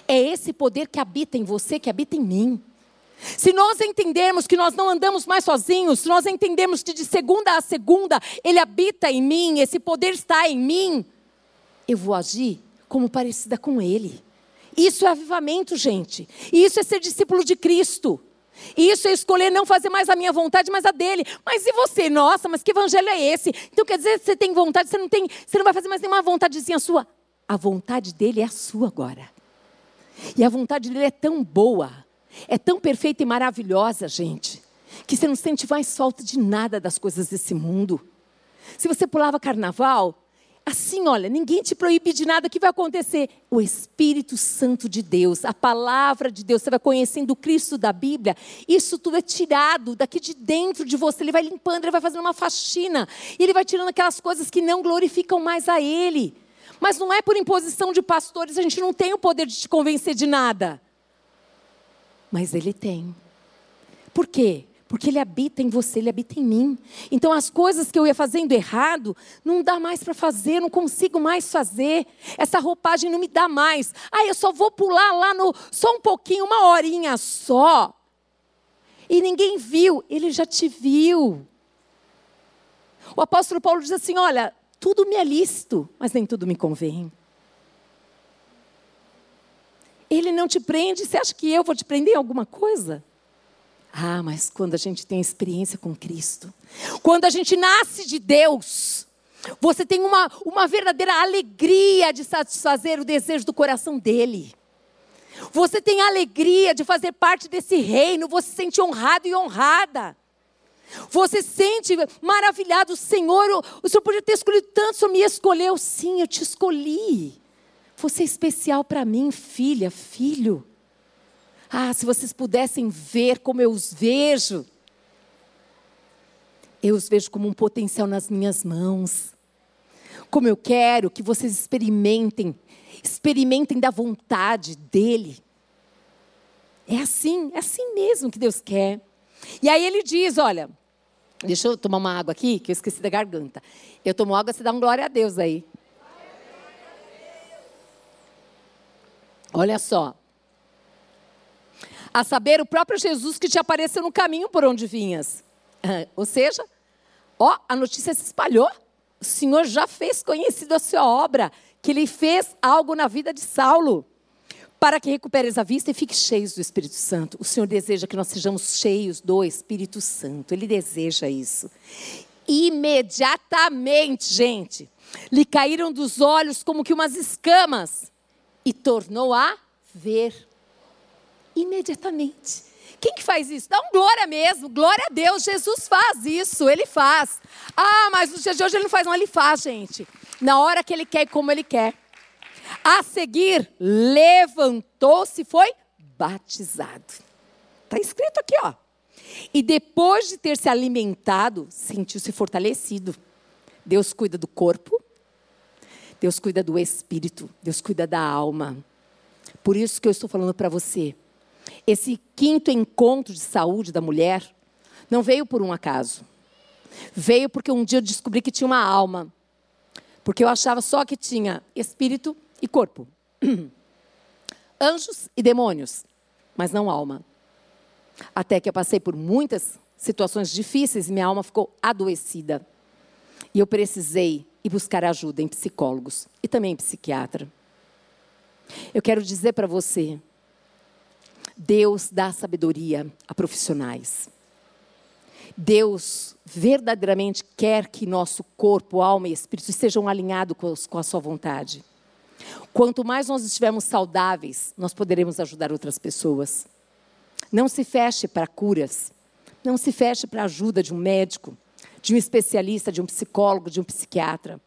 É esse poder que habita em você, que habita em mim. Se nós entendermos que nós não andamos mais sozinhos, se nós entendermos que de segunda a segunda Ele habita em mim, esse poder está em mim, eu vou agir como parecida com Ele. Isso é avivamento, gente. Isso é ser discípulo de Cristo. Isso é escolher não fazer mais a minha vontade, mas a dele. Mas e você? Nossa, mas que evangelho é esse? Então quer dizer que você tem vontade, você não tem, você não vai fazer mais nenhuma vontadezinha sua. A vontade dele é a sua agora. E a vontade dele é tão boa, é tão perfeita e maravilhosa, gente, que você não sente mais falta de nada das coisas desse mundo. Se você pulava carnaval, assim, olha, ninguém te proíbe de nada que vai acontecer. O Espírito Santo de Deus, a palavra de Deus, você vai conhecendo o Cristo da Bíblia, isso tudo é tirado daqui de dentro de você. Ele vai limpando, ele vai fazendo uma faxina, e ele vai tirando aquelas coisas que não glorificam mais a Ele. Mas não é por imposição de pastores, a gente não tem o poder de te convencer de nada. Mas Ele tem. Por quê? Porque Ele habita em você, Ele habita em mim. Então, as coisas que eu ia fazendo errado, não dá mais para fazer, não consigo mais fazer. Essa roupagem não me dá mais. Ah, eu só vou pular lá no. só um pouquinho, uma horinha só. E ninguém viu, Ele já te viu. O apóstolo Paulo diz assim: olha, tudo me é lícito, mas nem tudo me convém. Ele não te prende, você acha que eu vou te prender em alguma coisa? Ah, mas quando a gente tem experiência com Cristo, quando a gente nasce de Deus, você tem uma, uma verdadeira alegria de satisfazer o desejo do coração dele. Você tem alegria de fazer parte desse reino, você se sente honrado e honrada. Você sente maravilhado, Senhor, o Senhor podia ter escolhido tanto, o Senhor me escolheu. Sim, eu te escolhi. Você é especial para mim, filha, filho. Ah, se vocês pudessem ver como eu os vejo. Eu os vejo como um potencial nas minhas mãos. Como eu quero que vocês experimentem, experimentem da vontade dEle. É assim, é assim mesmo que Deus quer. E aí ele diz: olha, deixa eu tomar uma água aqui, que eu esqueci da garganta. Eu tomo água, você dá um glória a Deus aí. Olha só a saber, o próprio Jesus que te apareceu no caminho por onde vinhas. Ou seja, ó, a notícia se espalhou. O Senhor já fez conhecido a sua obra, que ele fez algo na vida de Saulo, para que recuperes a vista e fique cheios do Espírito Santo. O Senhor deseja que nós sejamos cheios do Espírito Santo. Ele deseja isso. Imediatamente, gente, lhe caíram dos olhos como que umas escamas e tornou a ver imediatamente. Quem que faz isso? Dá um glória mesmo, glória a Deus. Jesus faz isso, ele faz. Ah, mas no dia de hoje ele não faz, não, ele faz, gente. Na hora que ele quer e como ele quer. A seguir, levantou-se e foi batizado. Está escrito aqui, ó. E depois de ter se alimentado, sentiu-se fortalecido. Deus cuida do corpo, Deus cuida do espírito, Deus cuida da alma. Por isso que eu estou falando para você esse quinto encontro de saúde da mulher não veio por um acaso. Veio porque um dia eu descobri que tinha uma alma. Porque eu achava só que tinha espírito e corpo. <clears throat> Anjos e demônios, mas não alma. Até que eu passei por muitas situações difíceis e minha alma ficou adoecida. E eu precisei ir buscar ajuda em psicólogos e também em psiquiatra. Eu quero dizer para você Deus dá sabedoria a profissionais. Deus verdadeiramente quer que nosso corpo, alma e espírito estejam alinhados com a sua vontade. Quanto mais nós estivermos saudáveis, nós poderemos ajudar outras pessoas. Não se feche para curas. Não se feche para a ajuda de um médico, de um especialista, de um psicólogo, de um psiquiatra.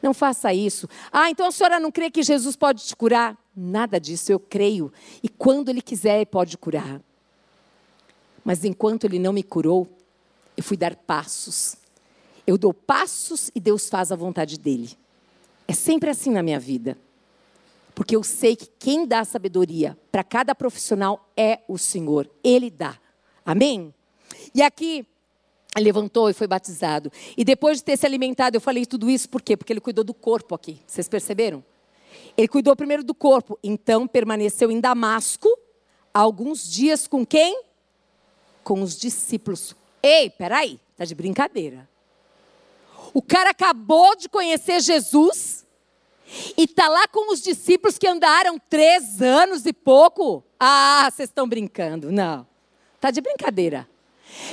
Não faça isso. Ah, então a senhora não crê que Jesus pode te curar? Nada disso, eu creio. E quando Ele quiser, pode curar. Mas enquanto Ele não me curou, eu fui dar passos. Eu dou passos e Deus faz a vontade dEle. É sempre assim na minha vida. Porque eu sei que quem dá sabedoria para cada profissional é o Senhor. Ele dá. Amém? E aqui levantou e foi batizado. E depois de ter se alimentado, eu falei tudo isso por quê? Porque ele cuidou do corpo aqui. Vocês perceberam? Ele cuidou primeiro do corpo, então permaneceu em Damasco alguns dias com quem? Com os discípulos. Ei, peraí, tá de brincadeira. O cara acabou de conhecer Jesus e tá lá com os discípulos que andaram três anos e pouco. Ah, vocês estão brincando? Não, tá de brincadeira.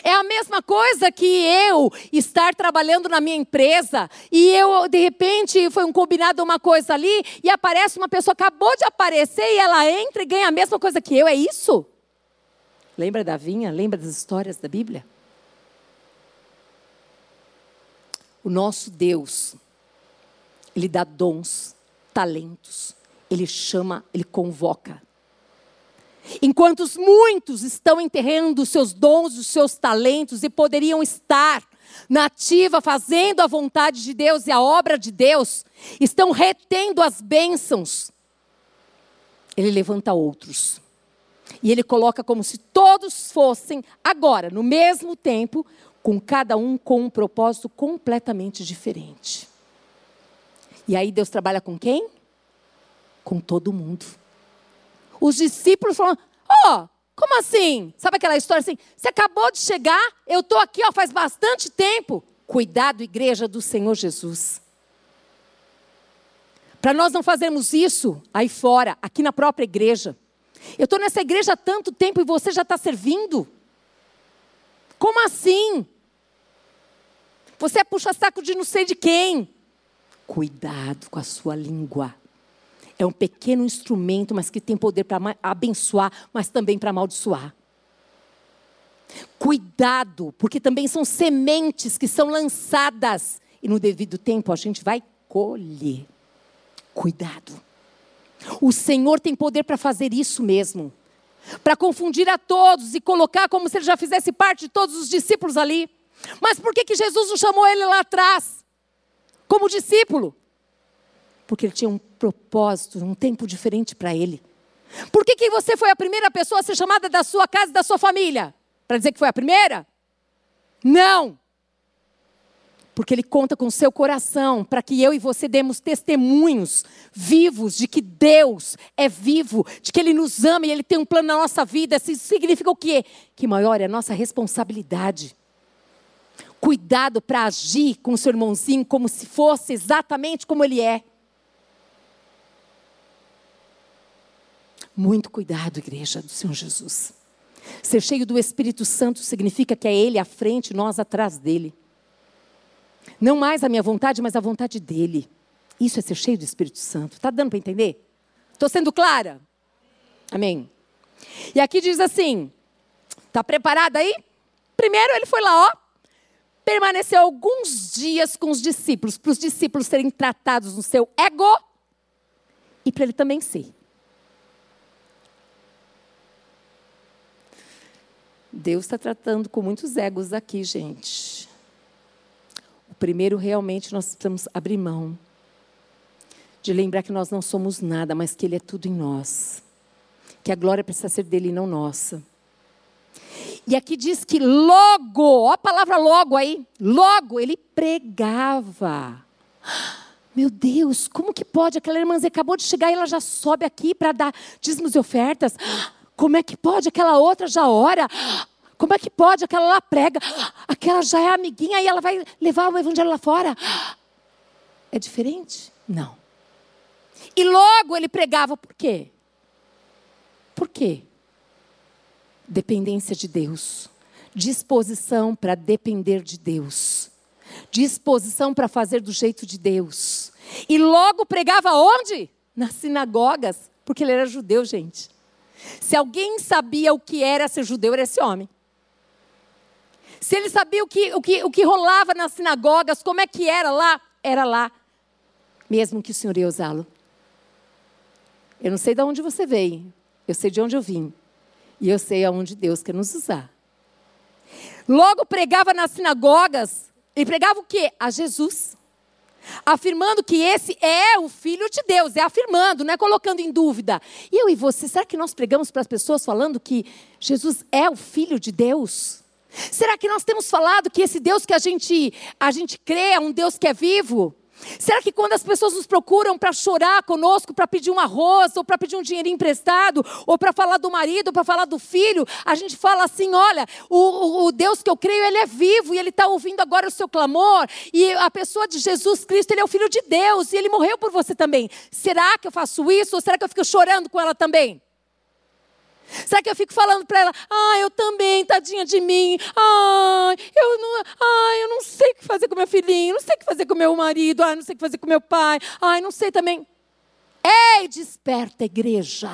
É a mesma coisa que eu estar trabalhando na minha empresa e eu, de repente, foi um combinado uma coisa ali e aparece uma pessoa, acabou de aparecer e ela entra e ganha a mesma coisa que eu, é isso? Lembra da vinha? Lembra das histórias da Bíblia? O nosso Deus, Ele dá dons, talentos, Ele chama, Ele convoca. Enquanto muitos estão enterrando os seus dons, os seus talentos e poderiam estar na ativa fazendo a vontade de Deus e a obra de Deus, estão retendo as bênçãos. Ele levanta outros. E ele coloca como se todos fossem agora, no mesmo tempo, com cada um com um propósito completamente diferente. E aí Deus trabalha com quem? Com todo mundo. Os discípulos falam: Ó, oh, como assim? Sabe aquela história assim? Você acabou de chegar, eu estou aqui ó, faz bastante tempo. Cuidado, igreja do Senhor Jesus. Para nós não fazermos isso aí fora, aqui na própria igreja. Eu estou nessa igreja há tanto tempo e você já está servindo? Como assim? Você é puxa-saco de não sei de quem. Cuidado com a sua língua. É um pequeno instrumento, mas que tem poder para abençoar, mas também para amaldiçoar. Cuidado, porque também são sementes que são lançadas e no devido tempo a gente vai colher. Cuidado. O Senhor tem poder para fazer isso mesmo. Para confundir a todos e colocar como se ele já fizesse parte de todos os discípulos ali. Mas por que, que Jesus não chamou ele lá atrás? Como discípulo? Porque ele tinha um propósito, um tempo diferente para ele. Por que, que você foi a primeira pessoa a ser chamada da sua casa e da sua família? Para dizer que foi a primeira? Não. Porque ele conta com seu coração para que eu e você demos testemunhos vivos de que Deus é vivo, de que Ele nos ama e Ele tem um plano na nossa vida. Isso significa o quê? Que maior é a nossa responsabilidade cuidado para agir com o seu irmãozinho como se fosse exatamente como ele é. Muito cuidado, igreja do Senhor Jesus. Ser cheio do Espírito Santo significa que é Ele à frente, nós atrás dele. Não mais a minha vontade, mas a vontade dele. Isso é ser cheio do Espírito Santo. Está dando para entender? Estou sendo clara? Amém. E aqui diz assim: está preparado aí? Primeiro ele foi lá, ó, permaneceu alguns dias com os discípulos, para os discípulos serem tratados no seu ego e para ele também ser. Deus está tratando com muitos egos aqui, gente. O primeiro, realmente, nós precisamos abrir mão de lembrar que nós não somos nada, mas que Ele é tudo em nós. Que a glória precisa ser dele e não nossa. E aqui diz que logo, ó a palavra logo aí, logo ele pregava. Meu Deus, como que pode? Aquela irmãzinha acabou de chegar e ela já sobe aqui para dar dízimos e ofertas. Como é que pode? Aquela outra já ora. Como é que pode? Aquela lá prega. Aquela já é amiguinha e ela vai levar o evangelho lá fora. É diferente? Não. E logo ele pregava por quê? Por quê? Dependência de Deus. Disposição para depender de Deus. Disposição para fazer do jeito de Deus. E logo pregava onde? Nas sinagogas, porque ele era judeu, gente. Se alguém sabia o que era ser judeu, era esse homem. Se ele sabia o que, o que, o que rolava nas sinagogas, como é que era lá, era lá. Mesmo que o Senhor ia usá-lo. Eu não sei de onde você veio, eu sei de onde eu vim. E eu sei aonde Deus quer nos usar. Logo pregava nas sinagogas, e pregava o quê? A Jesus. Afirmando que esse é o Filho de Deus, é afirmando, não é colocando em dúvida. E eu e você, será que nós pregamos para as pessoas falando que Jesus é o Filho de Deus? Será que nós temos falado que esse Deus que a gente, a gente crê é um Deus que é vivo? Será que quando as pessoas nos procuram para chorar conosco, para pedir um arroz, ou para pedir um dinheiro emprestado, ou para falar do marido, para falar do filho, a gente fala assim: olha, o, o Deus que eu creio, ele é vivo e ele está ouvindo agora o seu clamor, e a pessoa de Jesus Cristo, ele é o filho de Deus e ele morreu por você também. Será que eu faço isso, ou será que eu fico chorando com ela também? Será que eu fico falando para ela, ah, tadinha de mim, ah, eu não, ah, eu não sei o que fazer com meu filhinho, não sei o que fazer com meu marido, ah, não sei o que fazer com meu pai, ah, não sei também. Ei, desperta, igreja.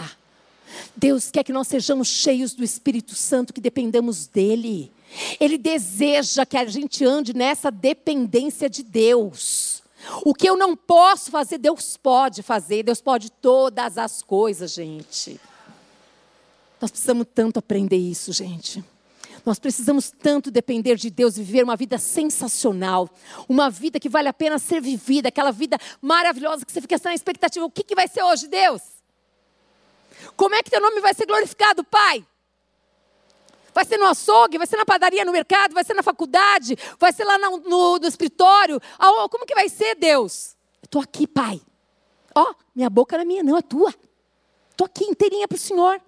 Deus quer que nós sejamos cheios do Espírito Santo, que dependamos dEle. Ele deseja que a gente ande nessa dependência de Deus. O que eu não posso fazer, Deus pode fazer. Deus pode todas as coisas, gente. Nós precisamos tanto aprender isso, gente. Nós precisamos tanto depender de Deus e viver uma vida sensacional, uma vida que vale a pena ser vivida, aquela vida maravilhosa que você fica na expectativa: o que, que vai ser hoje, Deus? Como é que teu nome vai ser glorificado, Pai? Vai ser no açougue, vai ser na padaria, no mercado, vai ser na faculdade, vai ser lá no, no, no escritório. Como que vai ser, Deus? Eu estou aqui, Pai. Ó, oh, minha boca não é minha, não, é tua. Estou aqui inteirinha para o Senhor.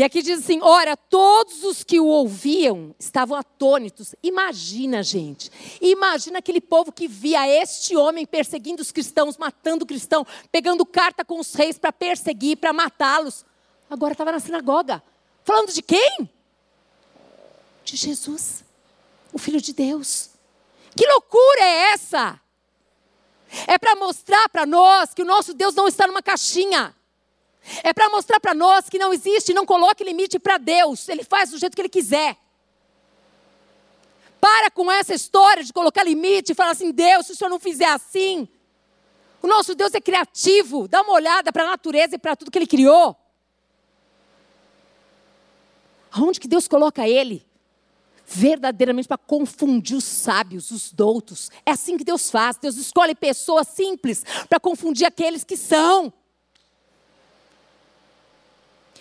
E aqui diz assim: ora, todos os que o ouviam estavam atônitos. Imagina, gente. Imagina aquele povo que via este homem perseguindo os cristãos, matando o cristão, pegando carta com os reis para perseguir, para matá-los. Agora estava na sinagoga. Falando de quem? De Jesus, o Filho de Deus. Que loucura é essa? É para mostrar para nós que o nosso Deus não está numa caixinha. É para mostrar para nós que não existe, não coloque limite para Deus. Ele faz do jeito que ele quiser. Para com essa história de colocar limite e falar assim: Deus, se o senhor não fizer assim. O nosso Deus é criativo. Dá uma olhada para a natureza e para tudo que ele criou. Aonde que Deus coloca ele? Verdadeiramente para confundir os sábios, os doutos. É assim que Deus faz. Deus escolhe pessoas simples para confundir aqueles que são.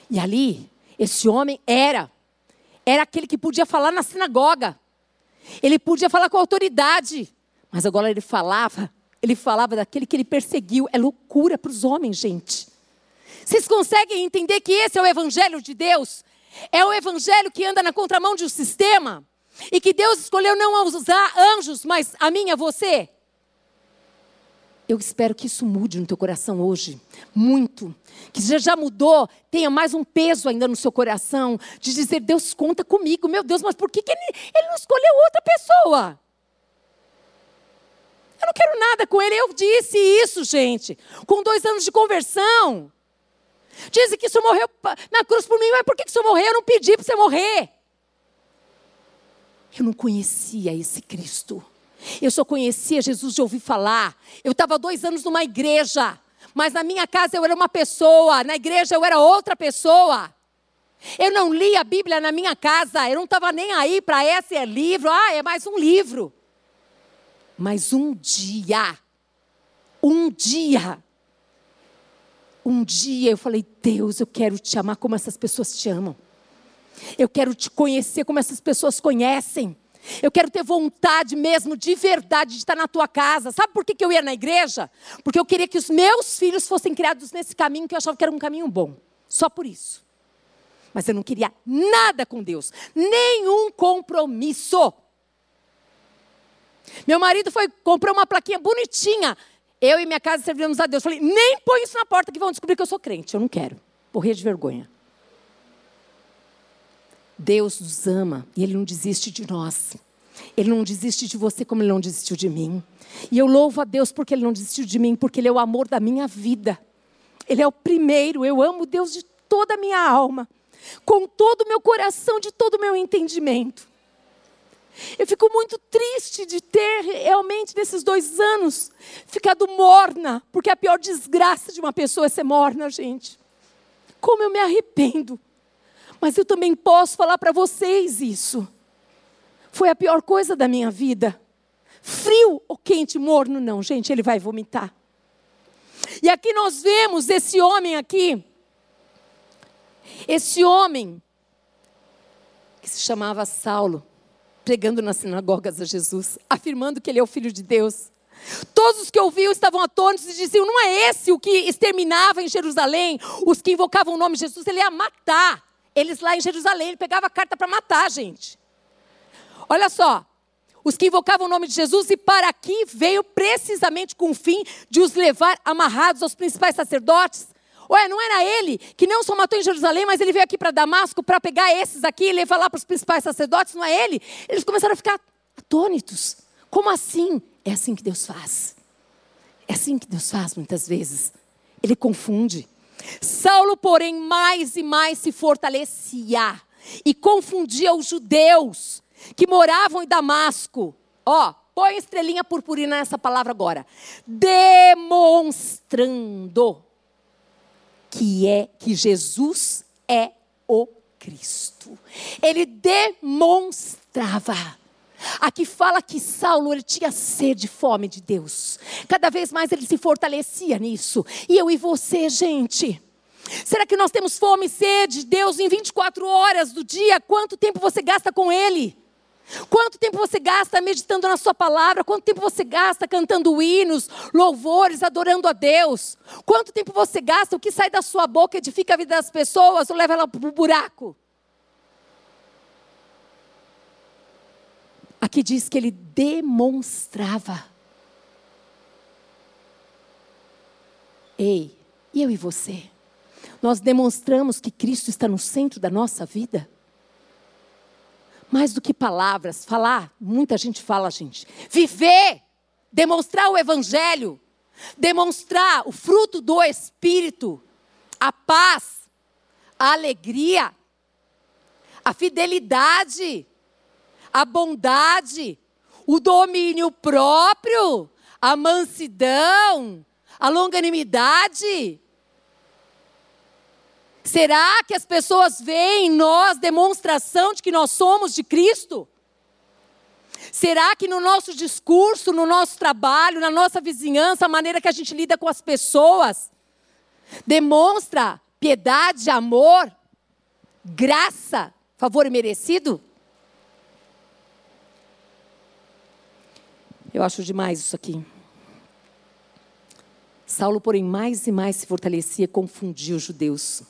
E ali, esse homem era. Era aquele que podia falar na sinagoga. Ele podia falar com autoridade. Mas agora ele falava, ele falava daquele que ele perseguiu. É loucura para os homens, gente. Vocês conseguem entender que esse é o evangelho de Deus? É o evangelho que anda na contramão de um sistema e que Deus escolheu não usar anjos, mas a mim, a você. Eu espero que isso mude no teu coração hoje, muito. Que já já mudou, tenha mais um peso ainda no seu coração, de dizer, Deus conta comigo. Meu Deus, mas por que, que ele, ele não escolheu outra pessoa? Eu não quero nada com ele. Eu disse isso, gente, com dois anos de conversão. Dizem que isso morreu na cruz por mim, mas por que isso morreu? Eu não pedi para você morrer. Eu não conhecia esse Cristo. Eu só conhecia Jesus de ouvir falar. Eu estava dois anos numa igreja, mas na minha casa eu era uma pessoa, na igreja eu era outra pessoa. Eu não li a Bíblia na minha casa, eu não estava nem aí para esse é livro, ah, é mais um livro. Mas um dia, um dia, um dia eu falei: Deus, eu quero te amar como essas pessoas te amam. Eu quero te conhecer como essas pessoas conhecem. Eu quero ter vontade mesmo, de verdade, de estar na tua casa. Sabe por que, que eu ia na igreja? Porque eu queria que os meus filhos fossem criados nesse caminho que eu achava que era um caminho bom. Só por isso. Mas eu não queria nada com Deus, nenhum compromisso. Meu marido foi comprou uma plaquinha bonitinha. Eu e minha casa servimos a Deus. Falei, nem põe isso na porta que vão descobrir que eu sou crente. Eu não quero. Morrer de vergonha. Deus nos ama e Ele não desiste de nós. Ele não desiste de você como Ele não desistiu de mim. E eu louvo a Deus porque Ele não desistiu de mim, porque Ele é o amor da minha vida. Ele é o primeiro. Eu amo Deus de toda a minha alma, com todo o meu coração, de todo o meu entendimento. Eu fico muito triste de ter realmente, nesses dois anos, ficado morna, porque a pior desgraça de uma pessoa é ser morna, gente. Como eu me arrependo. Mas eu também posso falar para vocês isso. Foi a pior coisa da minha vida. Frio ou quente, morno, não, gente, ele vai vomitar. E aqui nós vemos esse homem aqui, esse homem que se chamava Saulo pregando nas sinagogas a Jesus, afirmando que ele é o filho de Deus. Todos os que ouviam estavam atônitos e diziam: não é esse o que exterminava em Jerusalém os que invocavam o nome de Jesus, ele ia matar. Eles lá em Jerusalém, ele pegava a carta para matar a gente. Olha só, os que invocavam o nome de Jesus, e para aqui veio precisamente com o fim de os levar amarrados aos principais sacerdotes, Ué, não era ele que não só matou em Jerusalém, mas ele veio aqui para Damasco para pegar esses aqui e levar lá para os principais sacerdotes? Não é ele? Eles começaram a ficar atônitos. Como assim? É assim que Deus faz. É assim que Deus faz muitas vezes. Ele confunde. Saulo, porém, mais e mais se fortalecia. e confundia os judeus que moravam em Damasco. Ó, põe estrelinha purpurina nessa palavra agora. Demonstrando que é que Jesus é o Cristo. Ele demonstrava. Aqui fala que Saulo ele tinha sede, fome de Deus. Cada vez mais ele se fortalecia nisso. E eu e você, gente. Será que nós temos fome e sede de Deus em 24 horas do dia? Quanto tempo você gasta com Ele? Quanto tempo você gasta meditando na Sua palavra? Quanto tempo você gasta cantando hinos, louvores, adorando a Deus? Quanto tempo você gasta? O que sai da sua boca edifica a vida das pessoas ou leva ela para o buraco? Aqui diz que ele demonstrava. Ei, e eu e você? Nós demonstramos que Cristo está no centro da nossa vida? Mais do que palavras, falar, muita gente fala, gente. Viver, demonstrar o Evangelho, demonstrar o fruto do Espírito, a paz, a alegria, a fidelidade, a bondade, o domínio próprio, a mansidão, a longanimidade, Será que as pessoas veem em nós demonstração de que nós somos de Cristo? Será que no nosso discurso, no nosso trabalho, na nossa vizinhança, a maneira que a gente lida com as pessoas, demonstra piedade, amor, graça, favor merecido? Eu acho demais isso aqui. Saulo, porém, mais e mais se fortalecia e confundia os judeus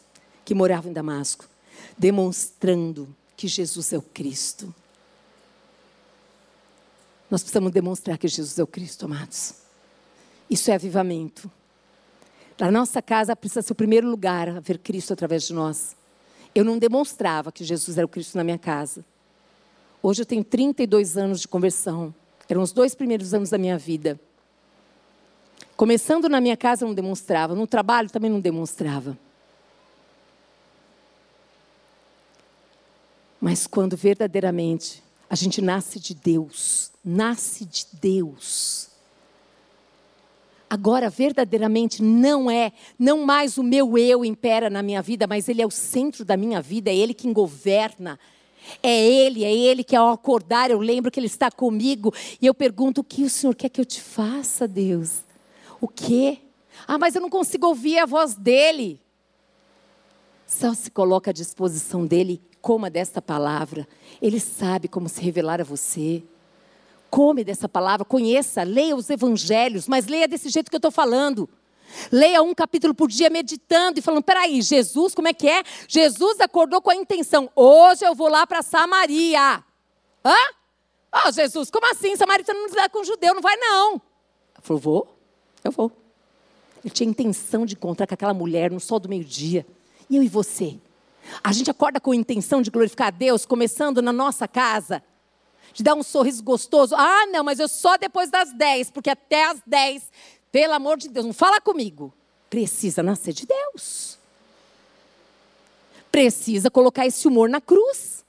que moravam em Damasco, demonstrando que Jesus é o Cristo. Nós precisamos demonstrar que Jesus é o Cristo, amados. Isso é avivamento. Na nossa casa precisa ser o primeiro lugar a ver Cristo através de nós. Eu não demonstrava que Jesus era o Cristo na minha casa. Hoje eu tenho 32 anos de conversão. Eram os dois primeiros anos da minha vida. Começando na minha casa, não demonstrava. No trabalho, também não demonstrava. Mas quando verdadeiramente a gente nasce de Deus, nasce de Deus. Agora, verdadeiramente, não é, não mais o meu eu impera na minha vida, mas Ele é o centro da minha vida, é Ele quem governa. É Ele, é Ele que ao acordar eu lembro que Ele está comigo e eu pergunto: o que o Senhor quer que eu te faça, Deus? O quê? Ah, mas eu não consigo ouvir a voz dele. Só se coloca à disposição dele Coma desta palavra. Ele sabe como se revelar a você. Come dessa palavra, conheça, leia os evangelhos, mas leia desse jeito que eu estou falando. Leia um capítulo por dia meditando e falando: peraí, Jesus, como é que é? Jesus acordou com a intenção: hoje eu vou lá para Samaria. Hã? Ah, oh, Jesus, como assim? Samaritano não lidar com judeu, não vai não. Ele falou: vou, eu vou. Ele tinha intenção de encontrar com aquela mulher no sol do meio-dia. E eu e você? A gente acorda com a intenção de glorificar a Deus, começando na nossa casa, de dar um sorriso gostoso. Ah, não, mas eu só depois das 10, porque até as 10, pelo amor de Deus, não fala comigo. Precisa nascer de Deus. Precisa colocar esse humor na cruz.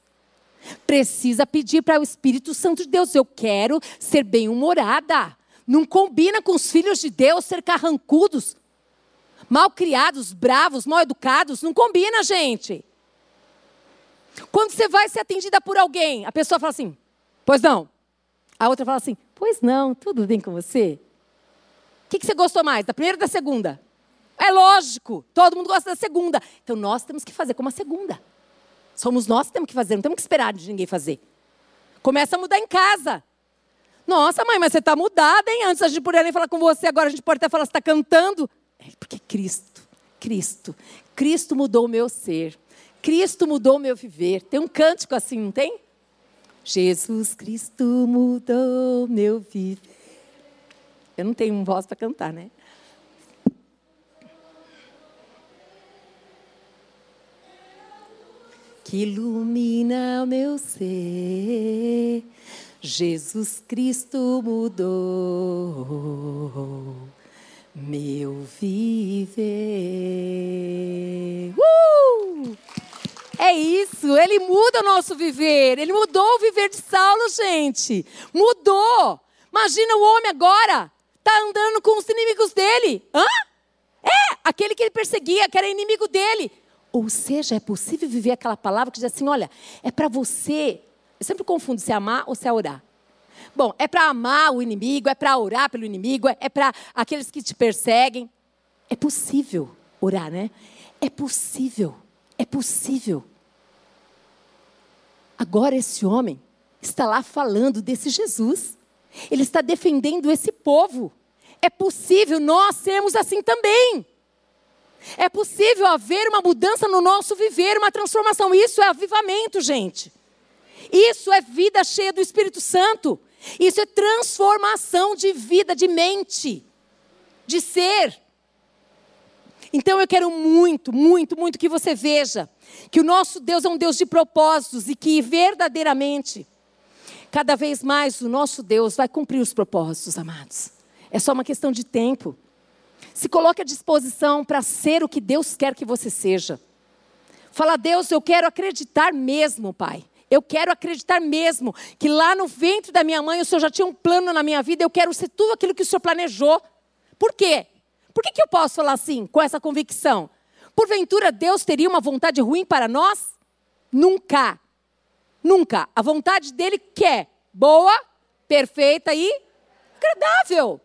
Precisa pedir para o Espírito Santo de Deus: eu quero ser bem-humorada. Não combina com os filhos de Deus ser carrancudos, mal criados, bravos, mal educados. Não combina, gente. Quando você vai ser atendida por alguém, a pessoa fala assim: Pois não. A outra fala assim: Pois não, tudo bem com você? O que, que você gostou mais, da primeira ou da segunda? É lógico, todo mundo gosta da segunda. Então nós temos que fazer como a segunda. Somos nós que temos que fazer, não temos que esperar de ninguém fazer. Começa a mudar em casa. Nossa, mãe, mas você está mudada, hein? Antes a gente poderia nem falar com você, agora a gente pode até falar, você está cantando. É porque Cristo, Cristo, Cristo mudou o meu ser. Cristo mudou meu viver. Tem um cântico assim, não tem? Jesus Cristo mudou meu viver. Eu não tenho voz para cantar, né? Que ilumina o meu ser. Jesus Cristo mudou meu viver. Uh! É isso. Ele muda o nosso viver. Ele mudou o viver de Saulo, gente. Mudou. Imagina o homem agora. Tá andando com os inimigos dele. Hã? É, aquele que ele perseguia, que era inimigo dele. Ou seja, é possível viver aquela palavra que diz assim: olha, é para você. Eu sempre confundo se é amar ou se é orar. Bom, é para amar o inimigo, é para orar pelo inimigo, é para aqueles que te perseguem. É possível orar, né? É possível. É possível. Agora esse homem está lá falando desse Jesus. Ele está defendendo esse povo. É possível nós sermos assim também. É possível haver uma mudança no nosso viver, uma transformação. Isso é avivamento, gente. Isso é vida cheia do Espírito Santo. Isso é transformação de vida, de mente, de ser. Então eu quero muito, muito, muito que você veja que o nosso Deus é um Deus de propósitos e que verdadeiramente, cada vez mais, o nosso Deus vai cumprir os propósitos, amados. É só uma questão de tempo. Se coloque à disposição para ser o que Deus quer que você seja. Fala, Deus, eu quero acreditar mesmo, Pai. Eu quero acreditar mesmo que lá no ventre da minha mãe o Senhor já tinha um plano na minha vida. Eu quero ser tudo aquilo que o Senhor planejou. Por quê? Por que, que eu posso falar assim, com essa convicção? Porventura Deus teria uma vontade ruim para nós? Nunca. Nunca. A vontade dele quer boa, perfeita e agradável.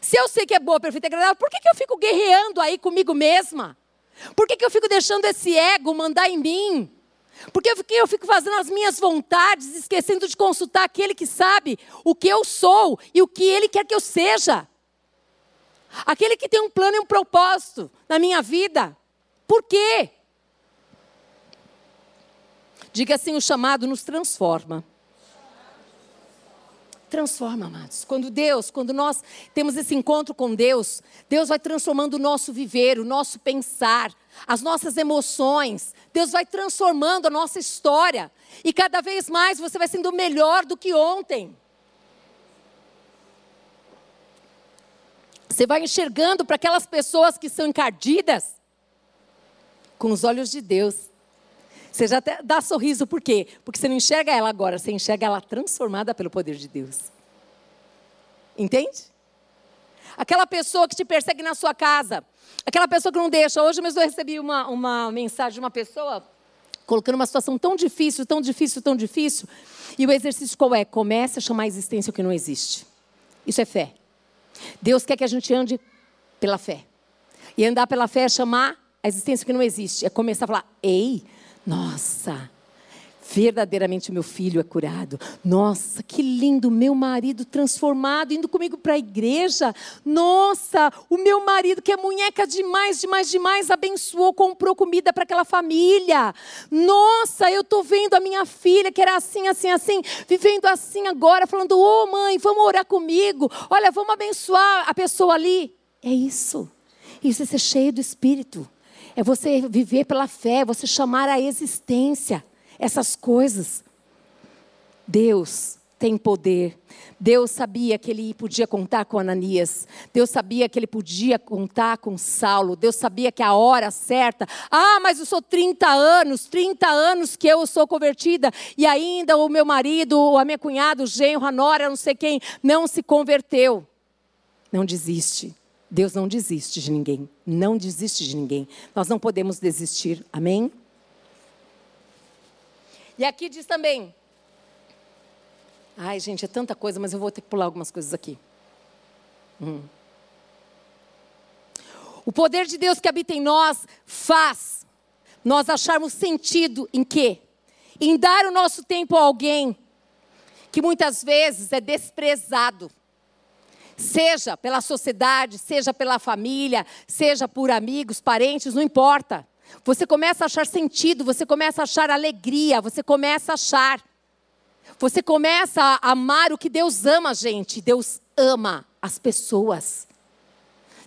Se eu sei que é boa, perfeita e agradável, por que, que eu fico guerreando aí comigo mesma? Por que, que eu fico deixando esse ego mandar em mim? Porque eu fico fazendo as minhas vontades, esquecendo de consultar aquele que sabe o que eu sou e o que ele quer que eu seja. Aquele que tem um plano e um propósito na minha vida. Por quê? Diga assim: o chamado nos transforma transforma, amados. Quando Deus, quando nós temos esse encontro com Deus, Deus vai transformando o nosso viver, o nosso pensar, as nossas emoções. Deus vai transformando a nossa história. E cada vez mais você vai sendo melhor do que ontem. Você vai enxergando para aquelas pessoas que são encardidas com os olhos de Deus. Você já até dá sorriso, por quê? Porque você não enxerga ela agora, você enxerga ela transformada pelo poder de Deus. Entende? Aquela pessoa que te persegue na sua casa, aquela pessoa que não deixa. Hoje mesmo eu recebi uma, uma mensagem de uma pessoa colocando uma situação tão difícil, tão difícil, tão difícil. E o exercício qual é? Comece a chamar a existência o que não existe. Isso é fé. Deus quer que a gente ande pela fé. E andar pela fé é chamar a existência que não existe. É começar a falar: ei, nossa, verdadeiramente meu filho é curado. Nossa, que lindo, meu marido transformado, indo comigo para a igreja. Nossa, o meu marido, que é munheca demais, demais, demais, abençoou, comprou comida para aquela família. Nossa, eu estou vendo a minha filha, que era assim, assim, assim, vivendo assim agora, falando: Ô oh, mãe, vamos orar comigo. Olha, vamos abençoar a pessoa ali. É isso. Isso é ser cheio do Espírito. É você viver pela fé, é você chamar a existência essas coisas. Deus tem poder. Deus sabia que ele podia contar com Ananias. Deus sabia que ele podia contar com Saulo. Deus sabia que a hora certa. Ah, mas eu sou 30 anos, 30 anos que eu sou convertida e ainda o meu marido, a minha cunhada, o genro, a nora, não sei quem, não se converteu. Não desiste. Deus não desiste de ninguém. Não desiste de ninguém. Nós não podemos desistir. Amém? E aqui diz também. Ai, gente, é tanta coisa, mas eu vou ter que pular algumas coisas aqui. Hum. O poder de Deus que habita em nós faz nós acharmos sentido em quê? Em dar o nosso tempo a alguém que muitas vezes é desprezado seja pela sociedade, seja pela família, seja por amigos, parentes, não importa. Você começa a achar sentido, você começa a achar alegria, você começa a achar. Você começa a amar o que Deus ama, gente. Deus ama as pessoas.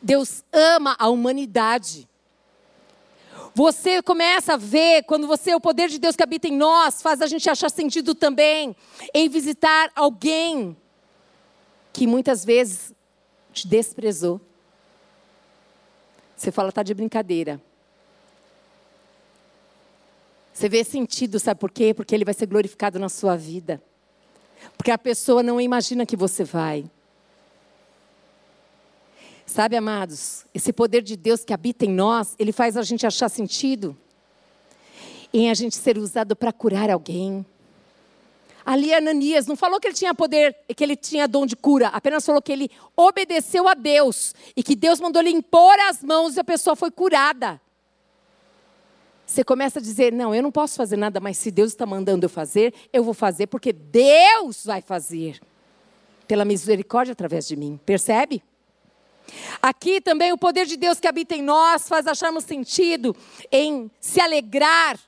Deus ama a humanidade. Você começa a ver, quando você, o poder de Deus que habita em nós, faz a gente achar sentido também em visitar alguém que muitas vezes te desprezou. Você fala, tá de brincadeira. Você vê sentido, sabe por quê? Porque ele vai ser glorificado na sua vida. Porque a pessoa não imagina que você vai. Sabe, amados, esse poder de Deus que habita em nós, ele faz a gente achar sentido em a gente ser usado para curar alguém. Ali Ananias não falou que ele tinha poder, que ele tinha dom de cura, apenas falou que ele obedeceu a Deus e que Deus mandou ele impor as mãos e a pessoa foi curada. Você começa a dizer: Não, eu não posso fazer nada, mas se Deus está mandando eu fazer, eu vou fazer porque Deus vai fazer, pela misericórdia através de mim. Percebe? Aqui também o poder de Deus que habita em nós faz acharmos sentido em se alegrar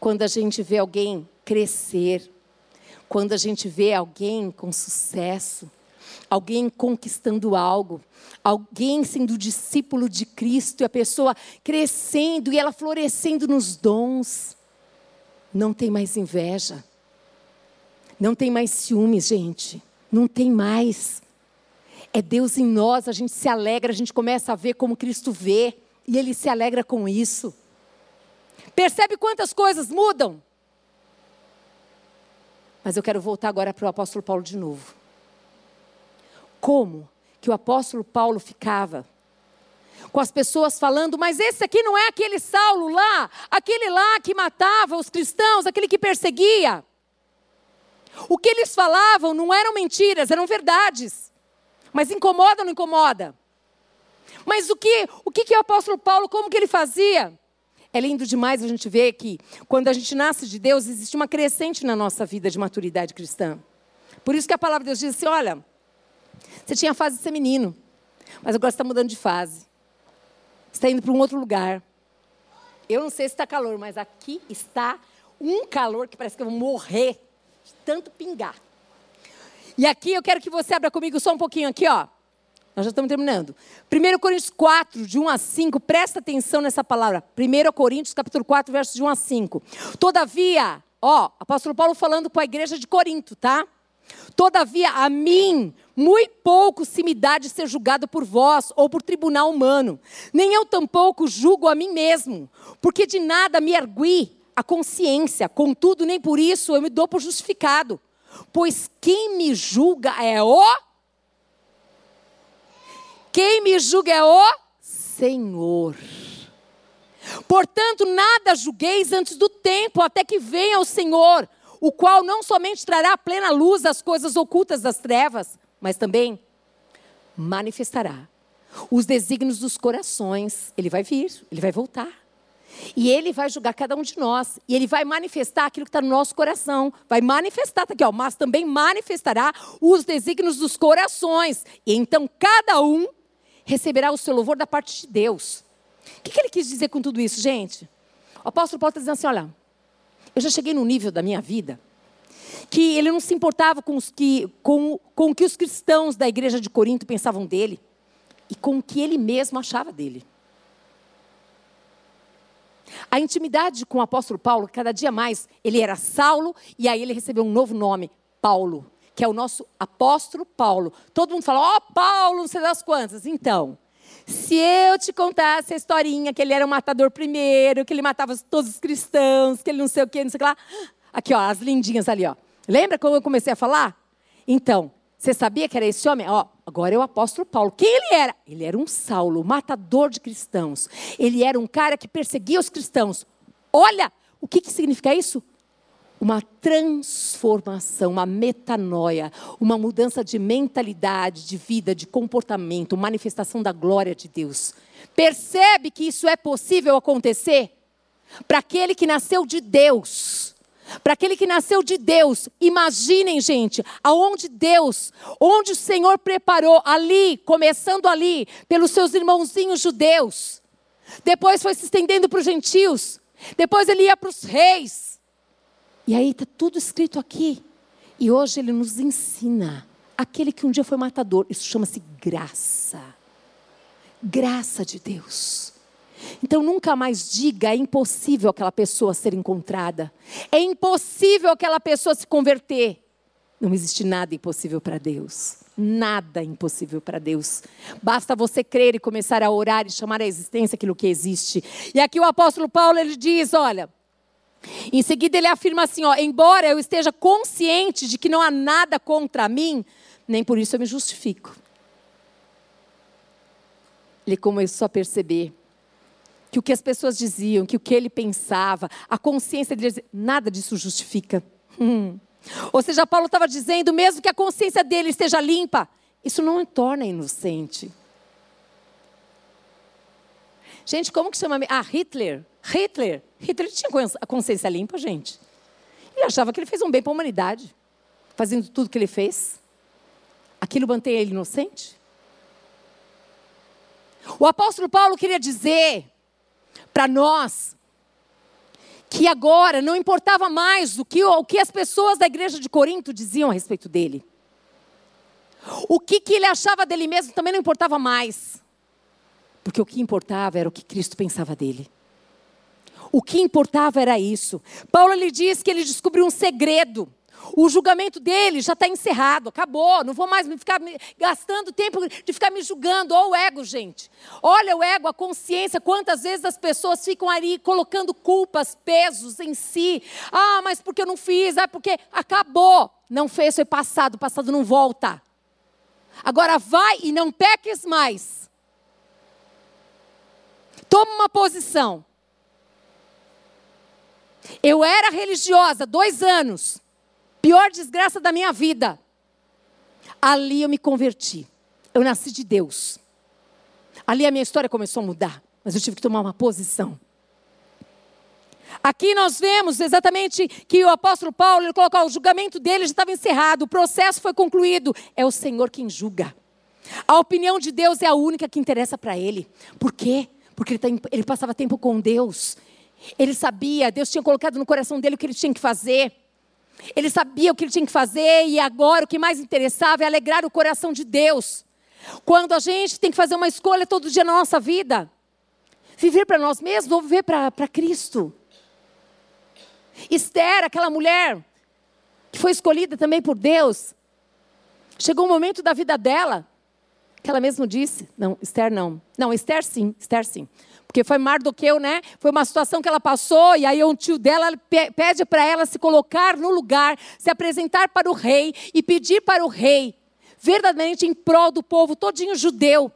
quando a gente vê alguém crescer, quando a gente vê alguém com sucesso, alguém conquistando algo, alguém sendo discípulo de Cristo e a pessoa crescendo e ela florescendo nos dons. Não tem mais inveja, não tem mais ciúmes, gente, não tem mais. É Deus em nós, a gente se alegra, a gente começa a ver como Cristo vê, e Ele se alegra com isso. Percebe quantas coisas mudam? Mas eu quero voltar agora para o apóstolo Paulo de novo. Como que o apóstolo Paulo ficava com as pessoas falando, mas esse aqui não é aquele Saulo lá, aquele lá que matava os cristãos, aquele que perseguia. O que eles falavam não eram mentiras, eram verdades. Mas incomoda ou não incomoda? Mas o que, o que, que o apóstolo Paulo, como que ele fazia? É lindo demais a gente ver que quando a gente nasce de Deus, existe uma crescente na nossa vida de maturidade cristã. Por isso que a palavra de Deus diz assim: olha, você tinha a fase de ser menino, mas agora você está mudando de fase. Você está indo para um outro lugar. Eu não sei se está calor, mas aqui está um calor que parece que eu vou morrer de tanto pingar. E aqui eu quero que você abra comigo só um pouquinho aqui, ó. Nós já estamos terminando. 1 Coríntios 4, de 1 a 5, presta atenção nessa palavra. 1 Coríntios, capítulo 4, versos de 1 a 5. Todavia, ó, apóstolo Paulo falando com a igreja de Corinto, tá? Todavia, a mim, muito pouco se me dá de ser julgado por vós ou por tribunal humano. Nem eu tampouco julgo a mim mesmo, porque de nada me argui a consciência. Contudo, nem por isso eu me dou por justificado. Pois quem me julga é o quem me julga é o Senhor. Portanto, nada julgueis antes do tempo, até que venha o Senhor, o qual não somente trará a plena luz às coisas ocultas das trevas, mas também manifestará os desígnios dos corações. Ele vai vir, ele vai voltar. E ele vai julgar cada um de nós. E ele vai manifestar aquilo que está no nosso coração. Vai manifestar, está aqui, ó, mas também manifestará os desígnios dos corações. E então cada um receberá o seu louvor da parte de Deus. O que, que ele quis dizer com tudo isso, gente? O apóstolo Paulo está dizendo assim: olha, eu já cheguei no nível da minha vida que ele não se importava com, os que, com, com o que os cristãos da igreja de Corinto pensavam dele e com o que ele mesmo achava dele. A intimidade com o apóstolo Paulo, cada dia mais, ele era Saulo e aí ele recebeu um novo nome, Paulo que é o nosso apóstolo Paulo. Todo mundo fala, ó, oh, Paulo, não sei das quantas. Então, se eu te contasse a historinha que ele era o matador primeiro, que ele matava todos os cristãos, que ele não sei o que, não sei o que lá. Aqui, ó, as lindinhas ali, ó. Lembra quando eu comecei a falar? Então, você sabia que era esse homem? Ó, agora é o apóstolo Paulo. Quem ele era? Ele era um Saulo, matador de cristãos. Ele era um cara que perseguia os cristãos. Olha, o que, que significa isso? Uma transformação, uma metanoia, uma mudança de mentalidade, de vida, de comportamento, manifestação da glória de Deus. Percebe que isso é possível acontecer? Para aquele que nasceu de Deus. Para aquele que nasceu de Deus, imaginem, gente, aonde Deus, onde o Senhor preparou ali, começando ali, pelos seus irmãozinhos judeus. Depois foi se estendendo para os gentios. Depois ele ia para os reis. E aí está tudo escrito aqui. E hoje ele nos ensina. Aquele que um dia foi matador, isso chama-se graça. Graça de Deus. Então nunca mais diga é impossível aquela pessoa ser encontrada. É impossível aquela pessoa se converter. Não existe nada impossível para Deus. Nada impossível para Deus. Basta você crer e começar a orar e chamar à existência aquilo que existe. E aqui o apóstolo Paulo ele diz, olha, Em seguida, ele afirma assim: ó, embora eu esteja consciente de que não há nada contra mim, nem por isso eu me justifico. Ele começou a perceber que o que as pessoas diziam, que o que ele pensava, a consciência dele, nada disso justifica. Hum. <laughs> Ou seja, Paulo estava dizendo, mesmo que a consciência dele esteja limpa, isso não o torna inocente. Gente, como que chama? Ah, Hitler. Hitler. Hitler tinha a consciência limpa, gente. Ele achava que ele fez um bem para a humanidade, fazendo tudo que ele fez. Aquilo mantém ele inocente? O apóstolo Paulo queria dizer para nós que agora não importava mais o que, o que as pessoas da igreja de Corinto diziam a respeito dele. O que, que ele achava dele mesmo também não importava mais. Porque o que importava era o que Cristo pensava dele. O que importava era isso. Paulo lhe diz que ele descobriu um segredo. O julgamento dele já está encerrado, acabou. Não vou mais me ficar gastando tempo de ficar me julgando. Olha o ego, gente. Olha o ego, a consciência. Quantas vezes as pessoas ficam ali colocando culpas, pesos em si. Ah, mas porque eu não fiz? Ah, porque acabou. Não fez, foi passado. Passado não volta. Agora vai e não peques mais. Toma uma posição. Eu era religiosa dois anos pior desgraça da minha vida. Ali eu me converti. Eu nasci de Deus. Ali a minha história começou a mudar, mas eu tive que tomar uma posição. Aqui nós vemos exatamente que o apóstolo Paulo ele colocou o julgamento dele já estava encerrado, o processo foi concluído. É o Senhor quem julga. A opinião de Deus é a única que interessa para ele. Por quê? Porque ele, passava tempo com Deus. Ele sabia, Deus tinha colocado no coração dele o que ele tinha que fazer. Ele sabia o que ele tinha que fazer e agora o que mais interessava é alegrar o coração de Deus. Quando a gente tem que fazer uma escolha todo dia na nossa vida, viver para nós mesmos ou viver para Cristo. Esther, aquela mulher que foi escolhida também por Deus, chegou um momento da vida dela que ela mesma disse, não, Esther não, não, Esther sim, Esther sim. Porque foi Mardoqueu, né? Foi uma situação que ela passou, e aí um tio dela pede para ela se colocar no lugar, se apresentar para o rei e pedir para o rei, verdadeiramente em prol do povo todinho judeu,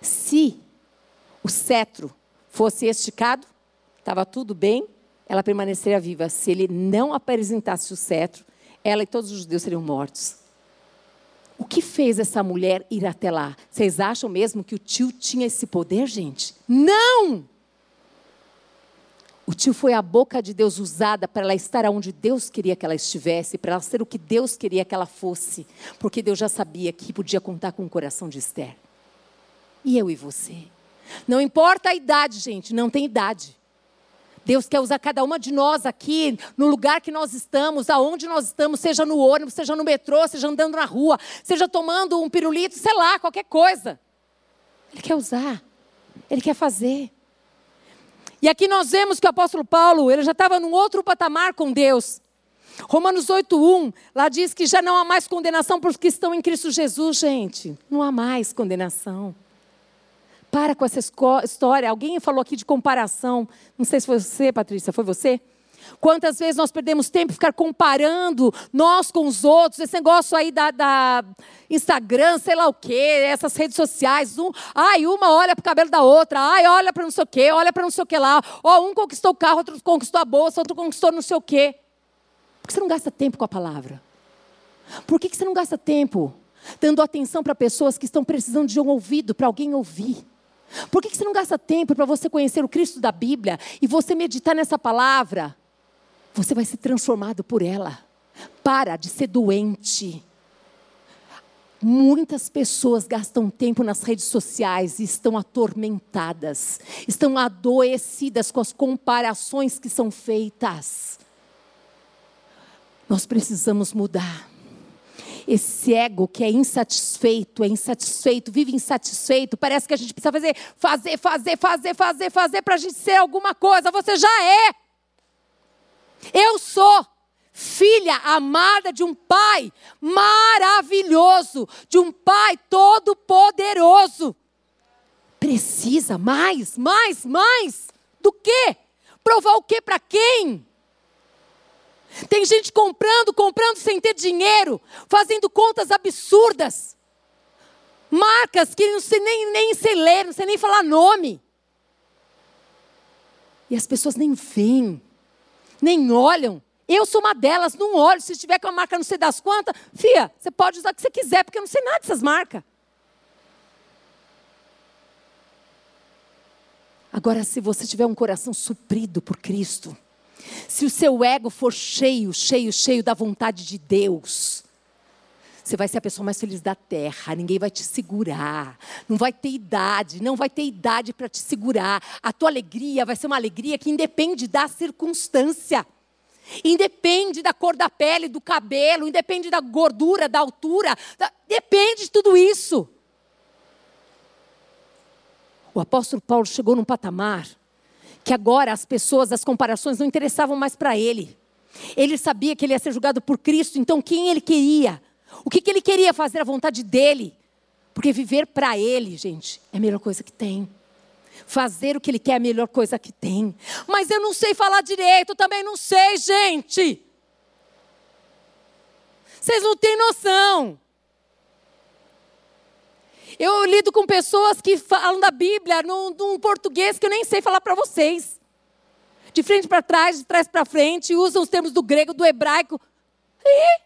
se o cetro fosse esticado, estava tudo bem, ela permaneceria viva. Se ele não apresentasse o cetro, ela e todos os judeus seriam mortos. O que fez essa mulher ir até lá? Vocês acham mesmo que o tio tinha esse poder, gente? Não! O tio foi a boca de Deus usada para ela estar onde Deus queria que ela estivesse, para ela ser o que Deus queria que ela fosse, porque Deus já sabia que podia contar com o coração de Esther. E eu e você? Não importa a idade, gente, não tem idade. Deus quer usar cada uma de nós aqui, no lugar que nós estamos, aonde nós estamos, seja no ônibus, seja no metrô, seja andando na rua, seja tomando um pirulito, sei lá, qualquer coisa. Ele quer usar, ele quer fazer. E aqui nós vemos que o apóstolo Paulo, ele já estava num outro patamar com Deus. Romanos 8:1, lá diz que já não há mais condenação para os que estão em Cristo Jesus, gente. Não há mais condenação. Para com essa história. Alguém falou aqui de comparação. Não sei se foi você, Patrícia, foi você? Quantas vezes nós perdemos tempo ficar comparando nós com os outros, esse negócio aí da, da Instagram, sei lá o quê, essas redes sociais. Um, ai, uma olha para o cabelo da outra, ai, olha para não sei o quê, olha para não sei o que lá. Ó, um conquistou o carro, outro conquistou a bolsa, outro conquistou não sei o quê. Por que você não gasta tempo com a palavra? Por que você não gasta tempo dando atenção para pessoas que estão precisando de um ouvido, para alguém ouvir? Por que você não gasta tempo para você conhecer o Cristo da Bíblia e você meditar nessa palavra? Você vai ser transformado por ela. Para de ser doente. Muitas pessoas gastam tempo nas redes sociais e estão atormentadas, estão adoecidas com as comparações que são feitas. Nós precisamos mudar esse ego que é insatisfeito, é insatisfeito, vive insatisfeito, parece que a gente precisa fazer, fazer, fazer, fazer, fazer, fazer para a gente ser alguma coisa. Você já é. Eu sou filha amada de um pai maravilhoso, de um pai todo-poderoso. Precisa mais, mais, mais do quê? Provar o que para quem? Tem gente comprando, comprando sem ter dinheiro, fazendo contas absurdas. Marcas que não sei nem, nem sei ler, não sei nem falar nome. E as pessoas nem veem, nem olham. Eu sou uma delas, não olho. Se tiver com a marca não sei das quantas, fia, você pode usar o que você quiser, porque eu não sei nada dessas marcas. Agora, se você tiver um coração suprido por Cristo, se o seu ego for cheio, cheio, cheio da vontade de Deus, você vai ser a pessoa mais feliz da terra, ninguém vai te segurar, não vai ter idade, não vai ter idade para te segurar. A tua alegria vai ser uma alegria que independe da circunstância. Independe da cor da pele, do cabelo, independe da gordura, da altura, da... depende de tudo isso. O apóstolo Paulo chegou num patamar que agora as pessoas, as comparações não interessavam mais para ele. Ele sabia que ele ia ser julgado por Cristo, então quem ele queria? O que, que ele queria fazer a vontade dele? Porque viver para ele, gente, é a melhor coisa que tem. Fazer o que ele quer é a melhor coisa que tem. Mas eu não sei falar direito, também não sei, gente. Vocês não têm noção. Eu lido com pessoas que falam da Bíblia num, num português que eu nem sei falar para vocês. De frente para trás, de trás para frente, usam os termos do grego, do hebraico. E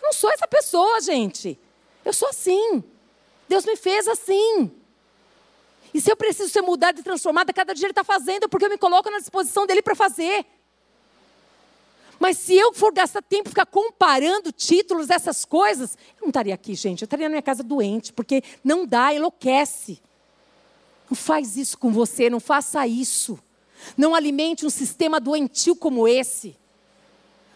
eu não sou essa pessoa, gente. Eu sou assim. Deus me fez assim. E se eu preciso ser mudada e transformada, cada dia Ele está fazendo, porque eu me coloco na disposição dele para fazer. Mas se eu for gastar tempo ficar comparando títulos, essas coisas, eu não estaria aqui, gente. Eu estaria na minha casa doente, porque não dá, enlouquece. Não faz isso com você, não faça isso. Não alimente um sistema doentio como esse.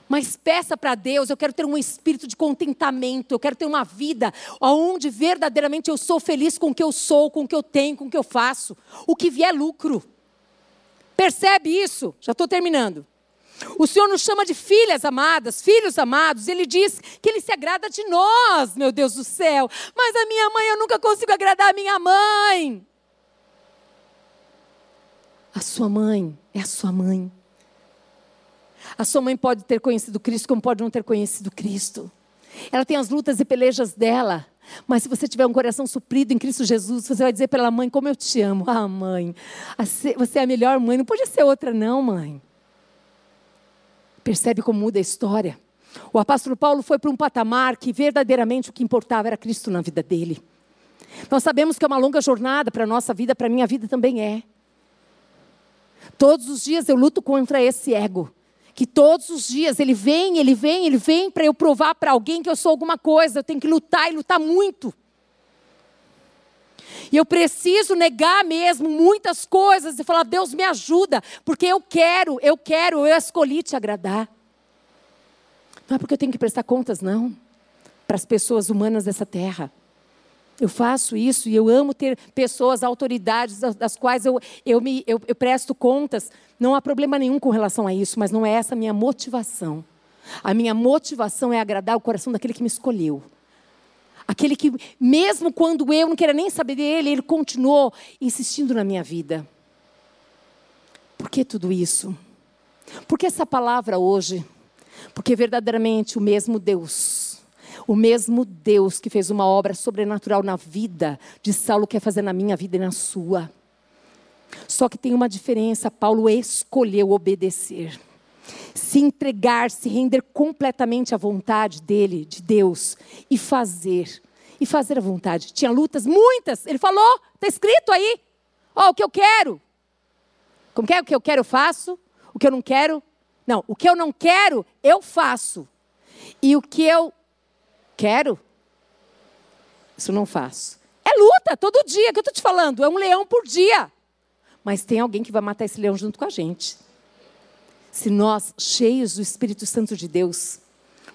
Mas peça para Deus, eu quero ter um espírito de contentamento, eu quero ter uma vida onde verdadeiramente eu sou feliz com o que eu sou, com o que eu tenho, com o que eu faço. O que vier lucro. Percebe isso? Já estou terminando. O Senhor nos chama de filhas amadas, filhos amados. Ele diz que Ele se agrada de nós, meu Deus do céu. Mas a minha mãe, eu nunca consigo agradar a minha mãe. A sua mãe é a sua mãe. A sua mãe pode ter conhecido Cristo, como pode não ter conhecido Cristo. Ela tem as lutas e pelejas dela. Mas se você tiver um coração suprido em Cristo Jesus, você vai dizer para ela, mãe, como eu te amo. Ah, mãe, você é a melhor mãe. Não podia ser outra, não, mãe. Percebe como muda a história? O apóstolo Paulo foi para um patamar que verdadeiramente o que importava era Cristo na vida dele. Nós sabemos que é uma longa jornada para a nossa vida, para a minha vida também é. Todos os dias eu luto contra esse ego. Que todos os dias ele vem, ele vem, ele vem para eu provar para alguém que eu sou alguma coisa. Eu tenho que lutar e lutar muito. E eu preciso negar mesmo muitas coisas e falar: Deus me ajuda, porque eu quero, eu quero, eu escolhi te agradar. Não é porque eu tenho que prestar contas, não, para as pessoas humanas dessa terra. Eu faço isso e eu amo ter pessoas, autoridades das quais eu, eu, me, eu, eu presto contas. Não há problema nenhum com relação a isso, mas não é essa a minha motivação. A minha motivação é agradar o coração daquele que me escolheu. Aquele que, mesmo quando eu não queria nem saber dele, ele continuou insistindo na minha vida. Por que tudo isso? Por que essa palavra hoje? Porque verdadeiramente o mesmo Deus, o mesmo Deus que fez uma obra sobrenatural na vida de Saulo quer fazer na minha vida e na sua. Só que tem uma diferença: Paulo escolheu obedecer se entregar, se render completamente à vontade dele, de Deus, e fazer. E fazer a vontade. Tinha lutas, muitas. Ele falou, está escrito aí. Ó, oh, o que eu quero. Como que é? O que eu quero, eu faço. O que eu não quero, não. O que eu não quero, eu faço. E o que eu quero, isso não faço. É luta, todo dia, que eu estou te falando. É um leão por dia. Mas tem alguém que vai matar esse leão junto com a gente se nós, cheios do Espírito Santo de Deus,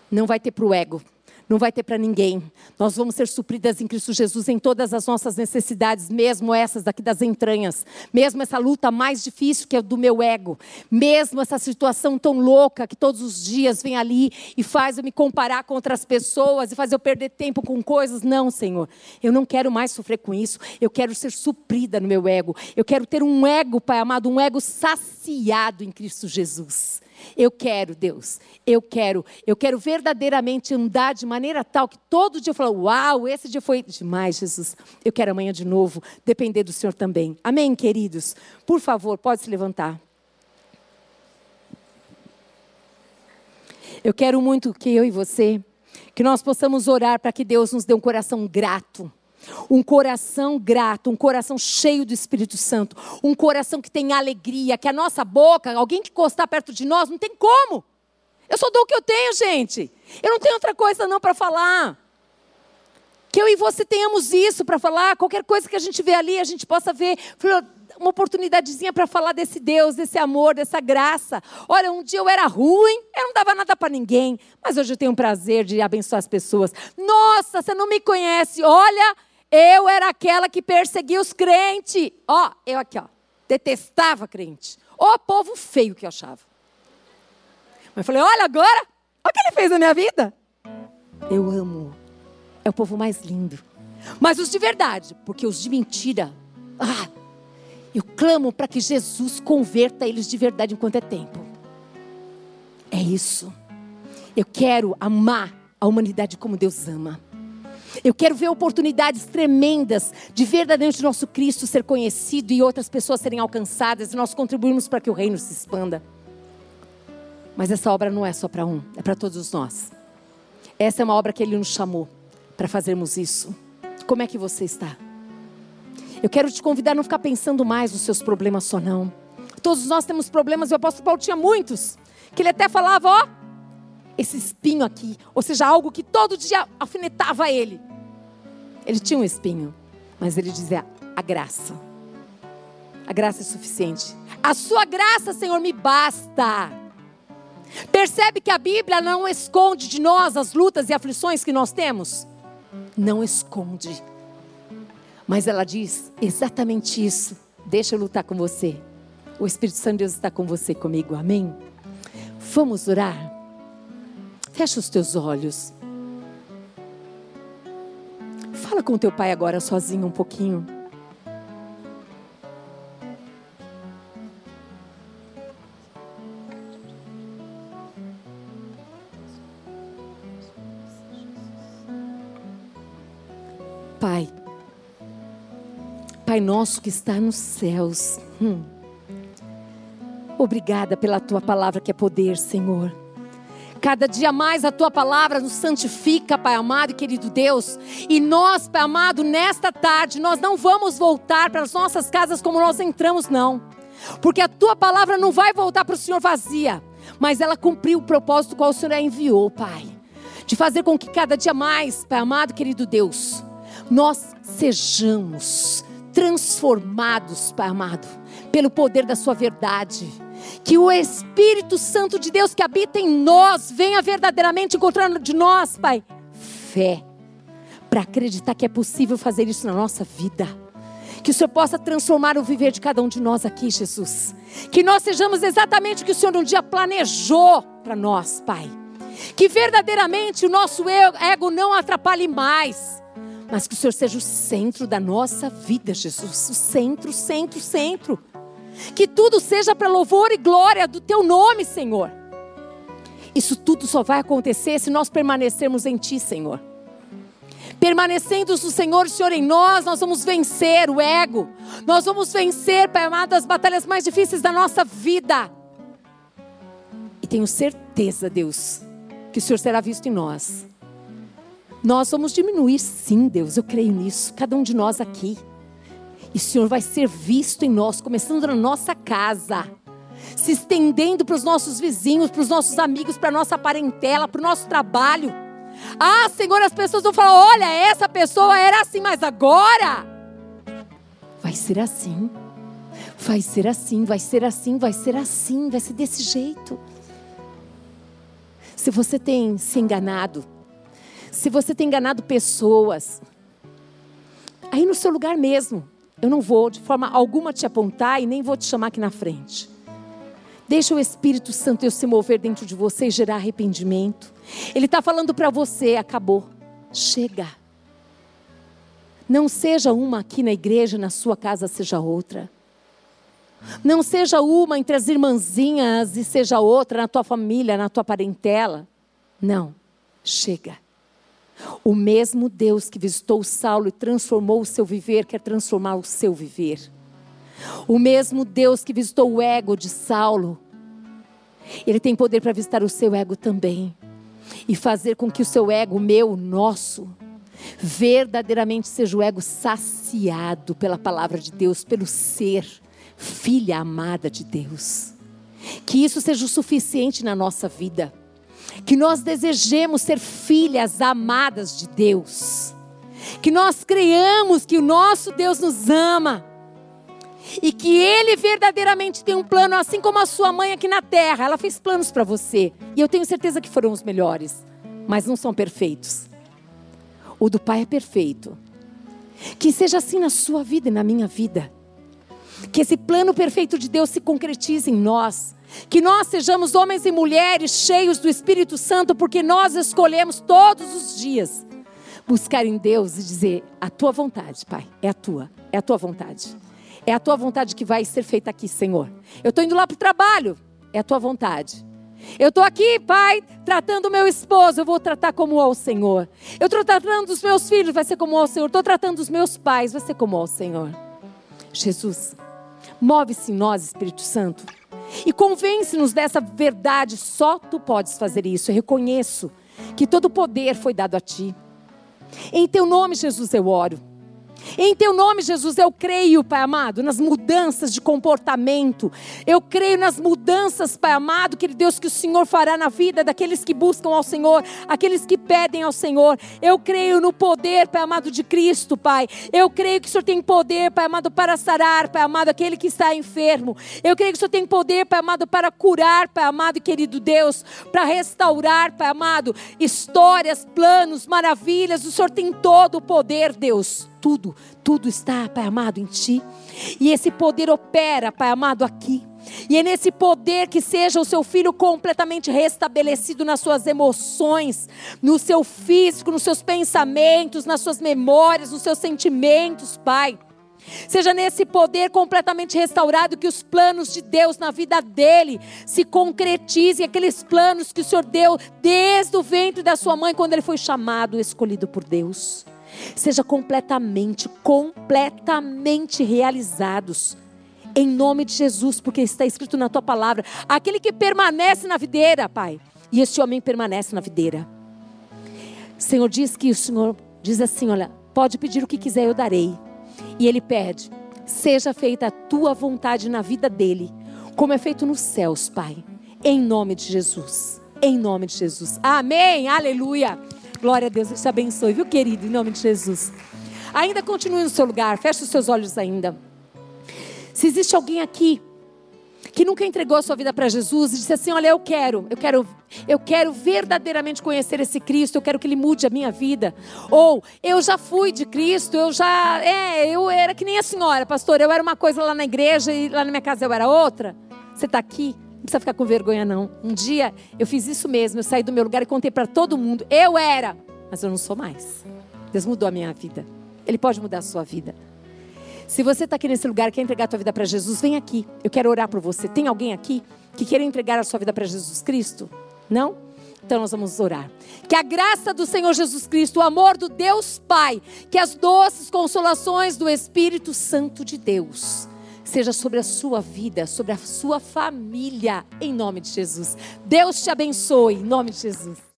não vai ter para o ego, não vai ter para ninguém. Nós vamos ser supridas em Cristo Jesus em todas as nossas necessidades, mesmo essas daqui das entranhas, mesmo essa luta mais difícil que é do meu ego, mesmo essa situação tão louca que todos os dias vem ali e faz eu me comparar com outras pessoas e faz eu perder tempo com coisas. Não, Senhor, eu não quero mais sofrer com isso. Eu quero ser suprida no meu ego. Eu quero ter um ego, Pai amado, um ego saciado em Cristo Jesus. Eu quero, Deus, eu quero, eu quero verdadeiramente andar de maneira tal que todo dia eu falo, uau, esse dia foi demais, Jesus. Eu quero amanhã de novo, depender do Senhor também. Amém, queridos? Por favor, pode se levantar. Eu quero muito que eu e você, que nós possamos orar para que Deus nos dê um coração grato um coração grato, um coração cheio do Espírito Santo, um coração que tem alegria, que a nossa boca, alguém que encostar perto de nós, não tem como. Eu só dou o que eu tenho, gente. Eu não tenho outra coisa não para falar. Que eu e você tenhamos isso para falar, qualquer coisa que a gente vê ali, a gente possa ver uma oportunidadezinha para falar desse Deus, desse amor, dessa graça. Olha, um dia eu era ruim, eu não dava nada para ninguém, mas hoje eu tenho o prazer de abençoar as pessoas. Nossa, você não me conhece. Olha, eu era aquela que perseguia os crentes. Ó, eu aqui, ó, detestava crente. Ó, povo feio que eu achava. Mas eu falei: olha agora, olha o que ele fez na minha vida. Eu amo. É o povo mais lindo. Mas os de verdade, porque os de mentira, ah, eu clamo para que Jesus converta eles de verdade enquanto é tempo. É isso. Eu quero amar a humanidade como Deus ama. Eu quero ver oportunidades tremendas de verdadeiramente nosso Cristo ser conhecido e outras pessoas serem alcançadas e nós contribuirmos para que o reino se expanda. Mas essa obra não é só para um, é para todos nós. Essa é uma obra que Ele nos chamou para fazermos isso. Como é que você está? Eu quero te convidar a não ficar pensando mais nos seus problemas só não. Todos nós temos problemas, o apóstolo Paulo tinha muitos. Que ele até falava, ó, esse espinho aqui, ou seja, algo que todo dia alfinetava ele. Ele tinha um espinho, mas ele dizia: a graça. A graça é suficiente. A sua graça, Senhor, me basta. Percebe que a Bíblia não esconde de nós as lutas e aflições que nós temos? Não esconde. Mas ela diz exatamente isso. Deixa eu lutar com você. O Espírito Santo de Deus está com você, comigo. Amém? Vamos orar? Fecha os teus olhos. Fala com teu pai agora sozinho um pouquinho. Pai, Pai nosso que está nos céus, hum. obrigada pela tua palavra que é poder, Senhor. Cada dia mais a tua palavra nos santifica, Pai amado e querido Deus. E nós, Pai amado, nesta tarde, nós não vamos voltar para as nossas casas como nós entramos, não. Porque a tua palavra não vai voltar para o Senhor vazia, mas ela cumpriu o propósito qual o Senhor a enviou, Pai. De fazer com que cada dia mais, Pai amado e querido Deus, nós sejamos transformados, Pai amado, pelo poder da Sua verdade que o Espírito Santo de Deus que habita em nós venha verdadeiramente encontrando de nós, Pai, fé, para acreditar que é possível fazer isso na nossa vida. Que o Senhor possa transformar o viver de cada um de nós aqui, Jesus. Que nós sejamos exatamente o que o Senhor um dia planejou para nós, Pai. Que verdadeiramente o nosso ego não atrapalhe mais, mas que o Senhor seja o centro da nossa vida, Jesus. O centro, centro, centro. Que tudo seja para louvor e glória do teu nome, Senhor. Isso tudo só vai acontecer se nós permanecermos em Ti, Senhor. Permanecendo no Senhor, o Senhor em nós, nós vamos vencer o ego. Nós vamos vencer, Pai amado, as batalhas mais difíceis da nossa vida. E tenho certeza, Deus, que o Senhor será visto em nós. Nós vamos diminuir, sim, Deus, eu creio nisso. Cada um de nós aqui. E o Senhor vai ser visto em nós, começando na nossa casa, se estendendo para os nossos vizinhos, para os nossos amigos, para a nossa parentela, para o nosso trabalho. Ah, Senhor, as pessoas vão falar: olha, essa pessoa era assim, mas agora vai ser assim. Vai ser assim, vai ser assim, vai ser assim, vai ser desse jeito. Se você tem se enganado, Se você tem enganado pessoas, aí no seu lugar mesmo, eu não vou de forma alguma te apontar e nem vou te chamar aqui na frente. Deixa o Espírito Santo eu se mover dentro de você e gerar arrependimento. Ele está falando para você, acabou. Chega. Não seja uma aqui na igreja, na sua casa seja outra. Não seja uma entre as irmãzinhas e seja outra na tua família, na tua parentela. Não. Chega. O mesmo Deus que visitou Saulo e transformou o seu viver, quer transformar o seu viver. O mesmo Deus que visitou o ego de Saulo, ele tem poder para visitar o seu ego também e fazer com que o seu ego, meu, nosso, verdadeiramente seja o ego saciado pela palavra de Deus, pelo ser filha amada de Deus. Que isso seja o suficiente na nossa vida. Que nós desejemos ser filhas amadas de Deus. Que nós creiamos que o nosso Deus nos ama. E que Ele verdadeiramente tem um plano, assim como a sua mãe aqui na terra. Ela fez planos para você. E eu tenho certeza que foram os melhores. Mas não são perfeitos. O do Pai é perfeito. Que seja assim na sua vida e na minha vida. Que esse plano perfeito de Deus se concretize em nós. Que nós sejamos homens e mulheres cheios do Espírito Santo, porque nós escolhemos todos os dias buscar em Deus e dizer: A tua vontade, Pai, é a tua, é a tua vontade. É a tua vontade que vai ser feita aqui, Senhor. Eu estou indo lá para o trabalho, é a tua vontade. Eu estou aqui, pai, tratando o meu esposo, eu vou tratar como ao Senhor. Eu estou tratando dos meus filhos, vai ser como ao Senhor. Estou tratando dos meus pais, vai ser como ao Senhor. Jesus, move-se em nós, Espírito Santo. E convence-nos dessa verdade, só tu podes fazer isso. Eu reconheço que todo o poder foi dado a ti. Em teu nome, Jesus, eu oro. Em teu nome, Jesus, eu creio, Pai amado, nas mudanças de comportamento. Eu creio nas mudanças, Pai amado, que Deus que o Senhor fará na vida daqueles que buscam ao Senhor, aqueles que pedem ao Senhor. Eu creio no poder, Pai amado, de Cristo, Pai. Eu creio que o Senhor tem poder, Pai amado, para sarar, Pai amado, aquele que está enfermo. Eu creio que o Senhor tem poder, Pai amado, para curar, Pai amado e querido Deus, para restaurar, Pai amado, histórias, planos, maravilhas. O Senhor tem todo o poder, Deus tudo, tudo está, Pai amado, em Ti. E esse poder opera, Pai amado, aqui. E é nesse poder que seja o seu filho completamente restabelecido nas suas emoções, no seu físico, nos seus pensamentos, nas suas memórias, nos seus sentimentos, Pai. Seja nesse poder completamente restaurado que os planos de Deus na vida dele se concretizem, aqueles planos que o Senhor deu desde o ventre da sua mãe, quando ele foi chamado, escolhido por Deus seja completamente, completamente realizados. Em nome de Jesus, porque está escrito na tua palavra: aquele que permanece na videira, Pai, e esse homem permanece na videira. O Senhor diz que o Senhor diz assim: olha, pode pedir o que quiser, eu darei. E ele pede: seja feita a tua vontade na vida dele, como é feito nos céus, Pai. Em nome de Jesus. Em nome de Jesus. Amém. Aleluia. Glória a Deus, Deus te abençoe, viu, querido, em nome de Jesus. Ainda continue no seu lugar, feche os seus olhos ainda. Se existe alguém aqui que nunca entregou a sua vida para Jesus e disse assim: Olha, eu quero, eu quero, eu quero verdadeiramente conhecer esse Cristo, eu quero que Ele mude a minha vida. Ou eu já fui de Cristo, eu já, é, eu era que nem a senhora, pastor, eu era uma coisa lá na igreja e lá na minha casa eu era outra. Você está aqui, não precisa ficar com vergonha, não. Um dia eu fiz isso mesmo. Eu saí do meu lugar e contei para todo mundo. Eu era, mas eu não sou mais. Deus mudou a minha vida. Ele pode mudar a sua vida. Se você está aqui nesse lugar, quer entregar a sua vida para Jesus, vem aqui. Eu quero orar por você. Tem alguém aqui que quer entregar a sua vida para Jesus Cristo? Não? Então nós vamos orar. Que a graça do Senhor Jesus Cristo, o amor do Deus Pai, que as doces consolações do Espírito Santo de Deus seja sobre a sua vida, sobre a sua família, em nome de Jesus. Deus te abençoe, em nome de Jesus.